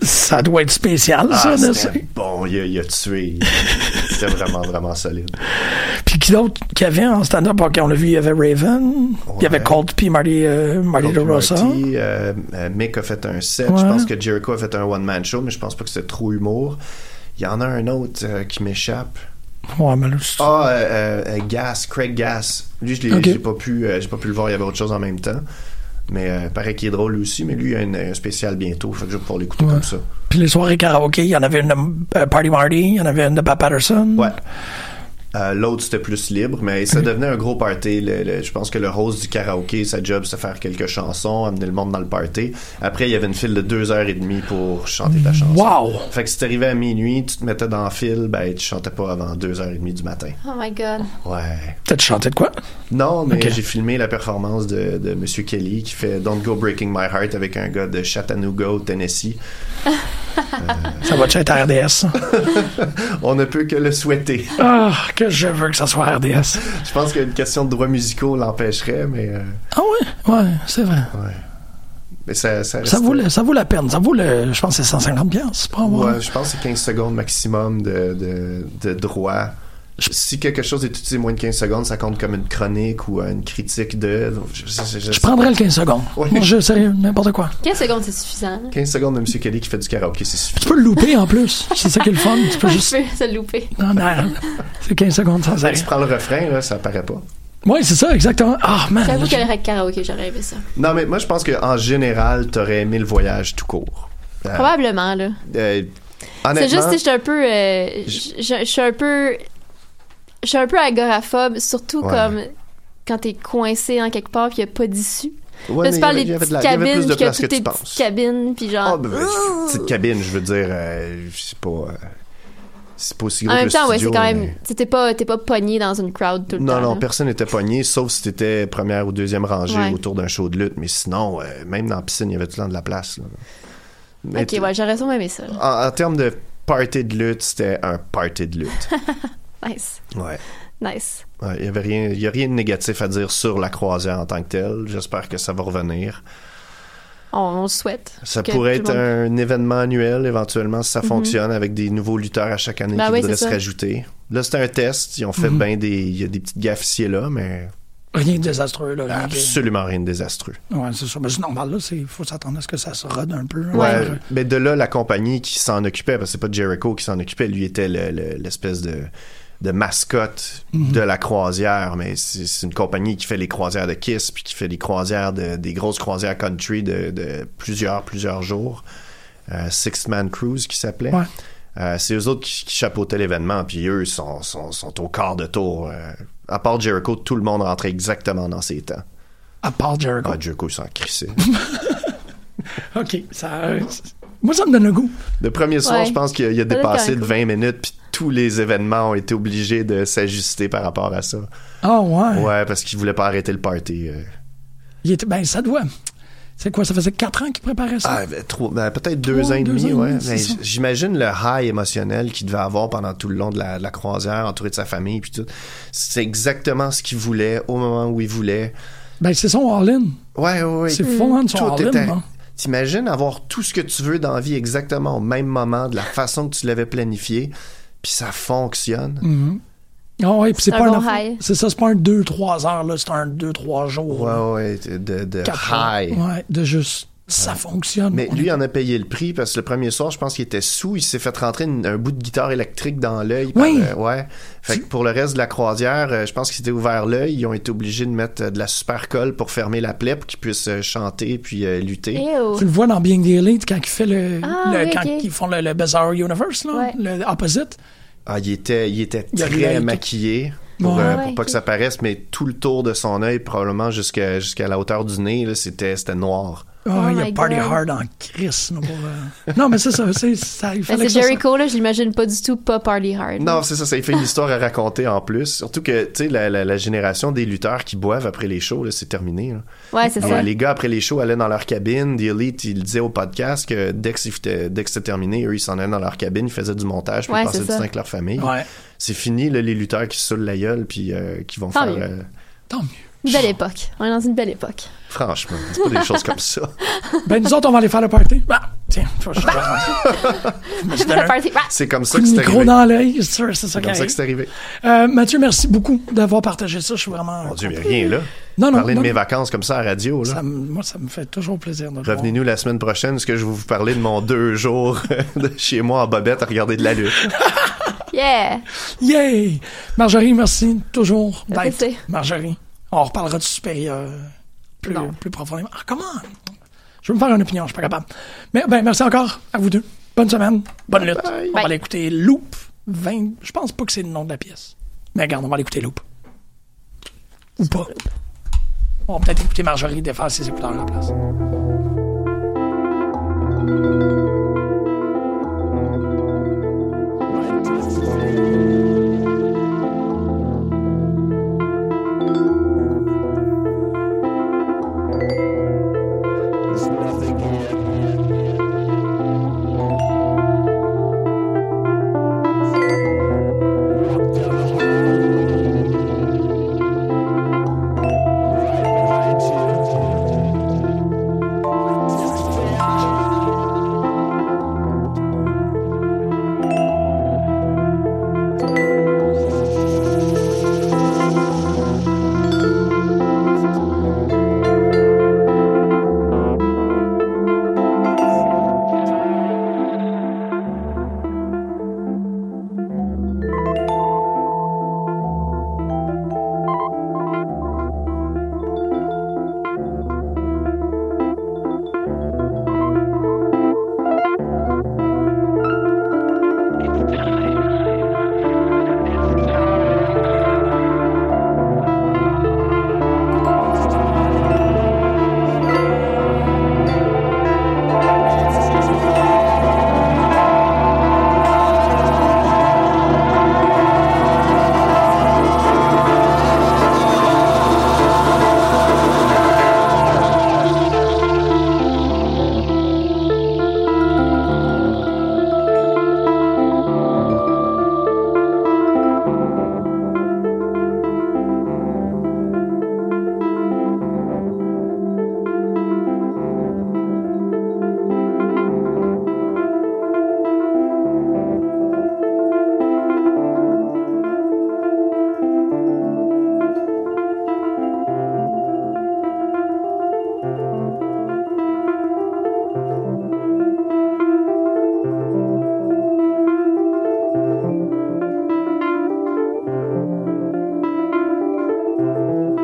Ça doit être spécial, ça. Ah, c'était bon, il a, il a tué. C'était vraiment, vraiment solide. Puis qui d'autre qu'il y avait en stand-up? Ok, on l'a vu, il y avait Raven, il y avait Colt puis Marty, euh, Marty DeRosa. Marty, euh, euh, Mick a fait un set. Ouais. Je pense que Jericho a fait un one-man show, mais je pense pas que c'était trop humour. Il y en a un autre euh, qui m'échappe. Ouais, mais là, c'est- Ah, euh, Gas, Craig Gas. Lui, je l'ai pas pu, pas pu le voir. Il y avait autre chose en même temps. Mais euh, paraît qu'il est drôle lui aussi. Mais lui, il a une- un spécial bientôt. Fait que je vais pouvoir l'écouter Ouais. comme ça. Puis les soirées karaoké, il y en avait une de Party Marty, il y en avait une de Pat Patterson. Ouais. Euh, L'autre, c'était plus libre, mais ça devenait un gros party. Le- le- je pense que le host du karaoké, sa job, c'était faire quelques chansons, amener le monde dans le party. Après, il y avait une file de deux heures et demie pour chanter ta chanson. Wow! Fait que si t'arrivais à minuit, tu te mettais dans la file, ben, tu chantais pas avant deux heures et demie du matin. Oh my god. Ouais. T'as-tu chanté de quoi? Non, mais j'ai filmé la performance de, de Monsieur Kelly qui fait Don't Go Breaking My Heart avec un gars de Chattanooga, au Tennessee. Ça va-tu être RDS? On ne peut que le souhaiter. Ah, que je veux que ça soit RDS. Je pense qu'une question de droits musicaux l'empêcherait, mais, euh, Ah ouais? Ouais, c'est vrai. mais ça, ça, Ça vaut, le- ça vaut la peine. Ça vaut le, je pense que c'est 150 pièces pour avoir. Ouais, je pense que c'est 15 secondes maximum de, de, de droit. Si quelque chose est utilisé moins de 15 secondes, ça compte comme une chronique ou une critique de. Je, je- je- Je prendrais le 15 secondes. Ouais. Moi, je, sérieux, n'importe quoi. 15 secondes, c'est suffisant. là. 15 secondes de M. Kelly qui fait du karaoké, c'est suffisant. Tu peux le louper en plus. C'est ça qui est le fun. Tu peux Je juste. peux se le louper. Non, non. C'est 15 secondes sans arrêt. Tu prends le refrain, là, ça paraît pas. Oui, c'est ça, exactement. Ah, man. J'avoue je- que le karaoké, j'aurais aimé ça. Non, mais moi, je pense qu'en général, t'aurais aimé le voyage tout court. Euh, Probablement, là. euh, C'est juste que je suis un peu. euh, je je- je suis un peu. Je suis un peu agoraphobe, surtout Ouais. comme quand t'es coincé en quelque part puis y a pas d'issue. Ouais, là, tu parles des petites de la- cabines, de puis que toutes tes petites cabines, puis genre. Ah, ben, ben, petite cabine, je veux dire. euh, je sais pas. euh, c'est pas aussi En gros même que le temps, ouais, c'est quand même. mais- T'es pas, t'es pas pogné dans une crowd tout le Non, temps. non, là. personne n'était pogné, sauf si t'étais première ou deuxième rangée Ouais. autour d'un show de lutte. Mais sinon, euh, même dans la piscine, il y avait tout le temps de la place. là. Mais Ok, ouais, j'aurais sûrement aimé ça. en, en termes de party de lutte, c'était un party de lutte. Nice. Ouais. Nice. Ouais, Il y avait rien, il y a rien de négatif à dire sur la croisière en tant que telle. J'espère que ça va revenir. On, on le souhaite. Ça que pourrait être monde- un événement annuel éventuellement si ça Mhm. fonctionne avec des nouveaux lutteurs à chaque année Ben qui oui, voudraient c'est se ça. rajouter. Là, c'était un test. Ils ont fait Mhm. bien des, il y a des petites gaffes ici et là, mais Rien de désastreux, là. rien absolument rien de désastreux. Ouais, c'est ça. Mais c'est normal, là. Il faut s'attendre à ce que ça se rode un peu. Ouais, Euh, mais de là, la compagnie qui s'en occupait, parce que c'est pas Jericho qui s'en occupait, lui était le- le- l'espèce de, de mascotte Mhm. de la croisière, mais c'est une compagnie qui fait les croisières de Kiss, puis qui fait les croisières, de, des grosses croisières country de, de plusieurs, plusieurs jours. Euh, Six Man Cruise qui s'appelait. Ouais. Euh, c'est eux autres qui, qui chapeautaient l'événement, puis eux sont, sont, sont au quart de tour. Euh, à part Jericho, tout le monde rentrait exactement dans ses temps. À part Jericho. Ah, Jericho, il s'en crissait. OK. Ça, moi, ça me donne le goût. Le premier soir, Ouais. je pense qu'il a, dépassé de même 20 minutes, puis tous les événements ont été obligés de s'ajuster par rapport à ça. Ah, ouais. Ouais, parce qu'ils voulaient pas arrêter le party. euh. Il était, ben, ça doit. C'est quoi, ça faisait quatre ans qu'il préparait ça? Ah, ben, ben, peut-être deux Trois, ans et demi, ouais. ça. J'imagine le high émotionnel qu'il devait avoir pendant tout le long de la, de la croisière, entouré de sa famille, puis tout. C'est exactement ce qu'il voulait, au moment où il voulait. Ben, c'est son all-in. Ouais, ouais, ouais. C'est full on son Tout all-in, était- hein. T'imagines avoir tout ce que tu veux dans la vie exactement au même moment, de la façon que tu l'avais planifié, puis ça fonctionne. Mhm. Ah ouais, puis c'est pas un un bon high. C'est ça, c'est pas un 2-3 heures, là, c'est un 2-3 jours. Ouais, ouais, de, de high. Ouais, de juste, ça fonctionne. Mais lui est- en a payé le prix parce que le premier soir, je pense qu'il était sous. Il s'est fait rentrer une- un bout de guitare électrique dans l'œil. par- Oui. euh, ouais. Fait que pour le reste de la croisière, euh, je pense qu'il s'était ouvert l'œil. Ils ont été obligés de mettre euh, de la super colle pour fermer la plaie pour qu'il puisse euh, chanter puis euh, lutter. Ew. Tu le vois dans Being the Elite quand il fait le, Ah, le- oui, quand ils font le, le Bizarre Universe, là, Ouais. le opposite. Ah, il était, il était Il a très maquillé. Pour, Ouais. euh, pour ouais, pas que ça paraisse, mais tout le tour de son œil, probablement jusqu'à jusqu'à la hauteur du nez, c'était noir. Ah, Oh il y a Party God. Hard en Chris. pour, euh, Non, mais c'est ça, c'est, ça, il Mais fallait c'est que ça Jericho, là, je l'imagine pas du tout pas Party Hard. Non, c'est ça, ça lui fait une histoire à raconter en plus. Surtout que, tu sais, la, la- la génération des lutteurs qui boivent après les shows, là, c'est terminé. là. Ouais, c'est Ouais, ça. Les gars, après les shows, allaient dans leur cabine. The Elite, ils disaient au podcast que dès que c'était, dès que c'était terminé, eux, ils s'en allaient dans leur cabine, ils faisaient du montage, puis Ouais, ils passaient du temps ça. avec leur famille. Ouais. C'est fini, là, les lutteurs qui se saoulent la gueule, puis euh, qui vont Tant faire... mieux. euh, Tant mieux. Une belle époque. On est dans une belle époque. franchement, c'est pas des choses comme ça. Ben, nous autres, on va aller faire le party. Ah, tiens, faut Party- Ah! C'est comme ça coup que de c'est micro arrivé. dans l'œil, c'est sûr, c'est ça C'est qui comme ça que c'est arrivé. Euh, Mathieu, merci beaucoup d'avoir partagé ça. Je suis vraiment. Mon Dieu, mais rien, là. Non, non, Parler non, de mes non. vacances comme ça à radio, là. Ça moi, ça me fait toujours plaisir. Revenez-nous la semaine prochaine, parce que je vais vous parler de mon deux jours de chez moi en bobette à regarder de la lutte. Yeah! Yay! Marjorie, merci toujours d'être. Marjorie. On reparlera du supérieur plus, plus profondément. Ah, comment? Je veux me faire une opinion, je suis pas capable. Mais ben, merci encore à vous deux. Bonne semaine, bonne lutte. On va aller écouter Loop 20. Je pense pas que c'est le nom de la pièce. Mais regarde, on va aller écouter Loop. Ou pas. On va peut-être écouter Marjorie défaire ses écouteurs à la place.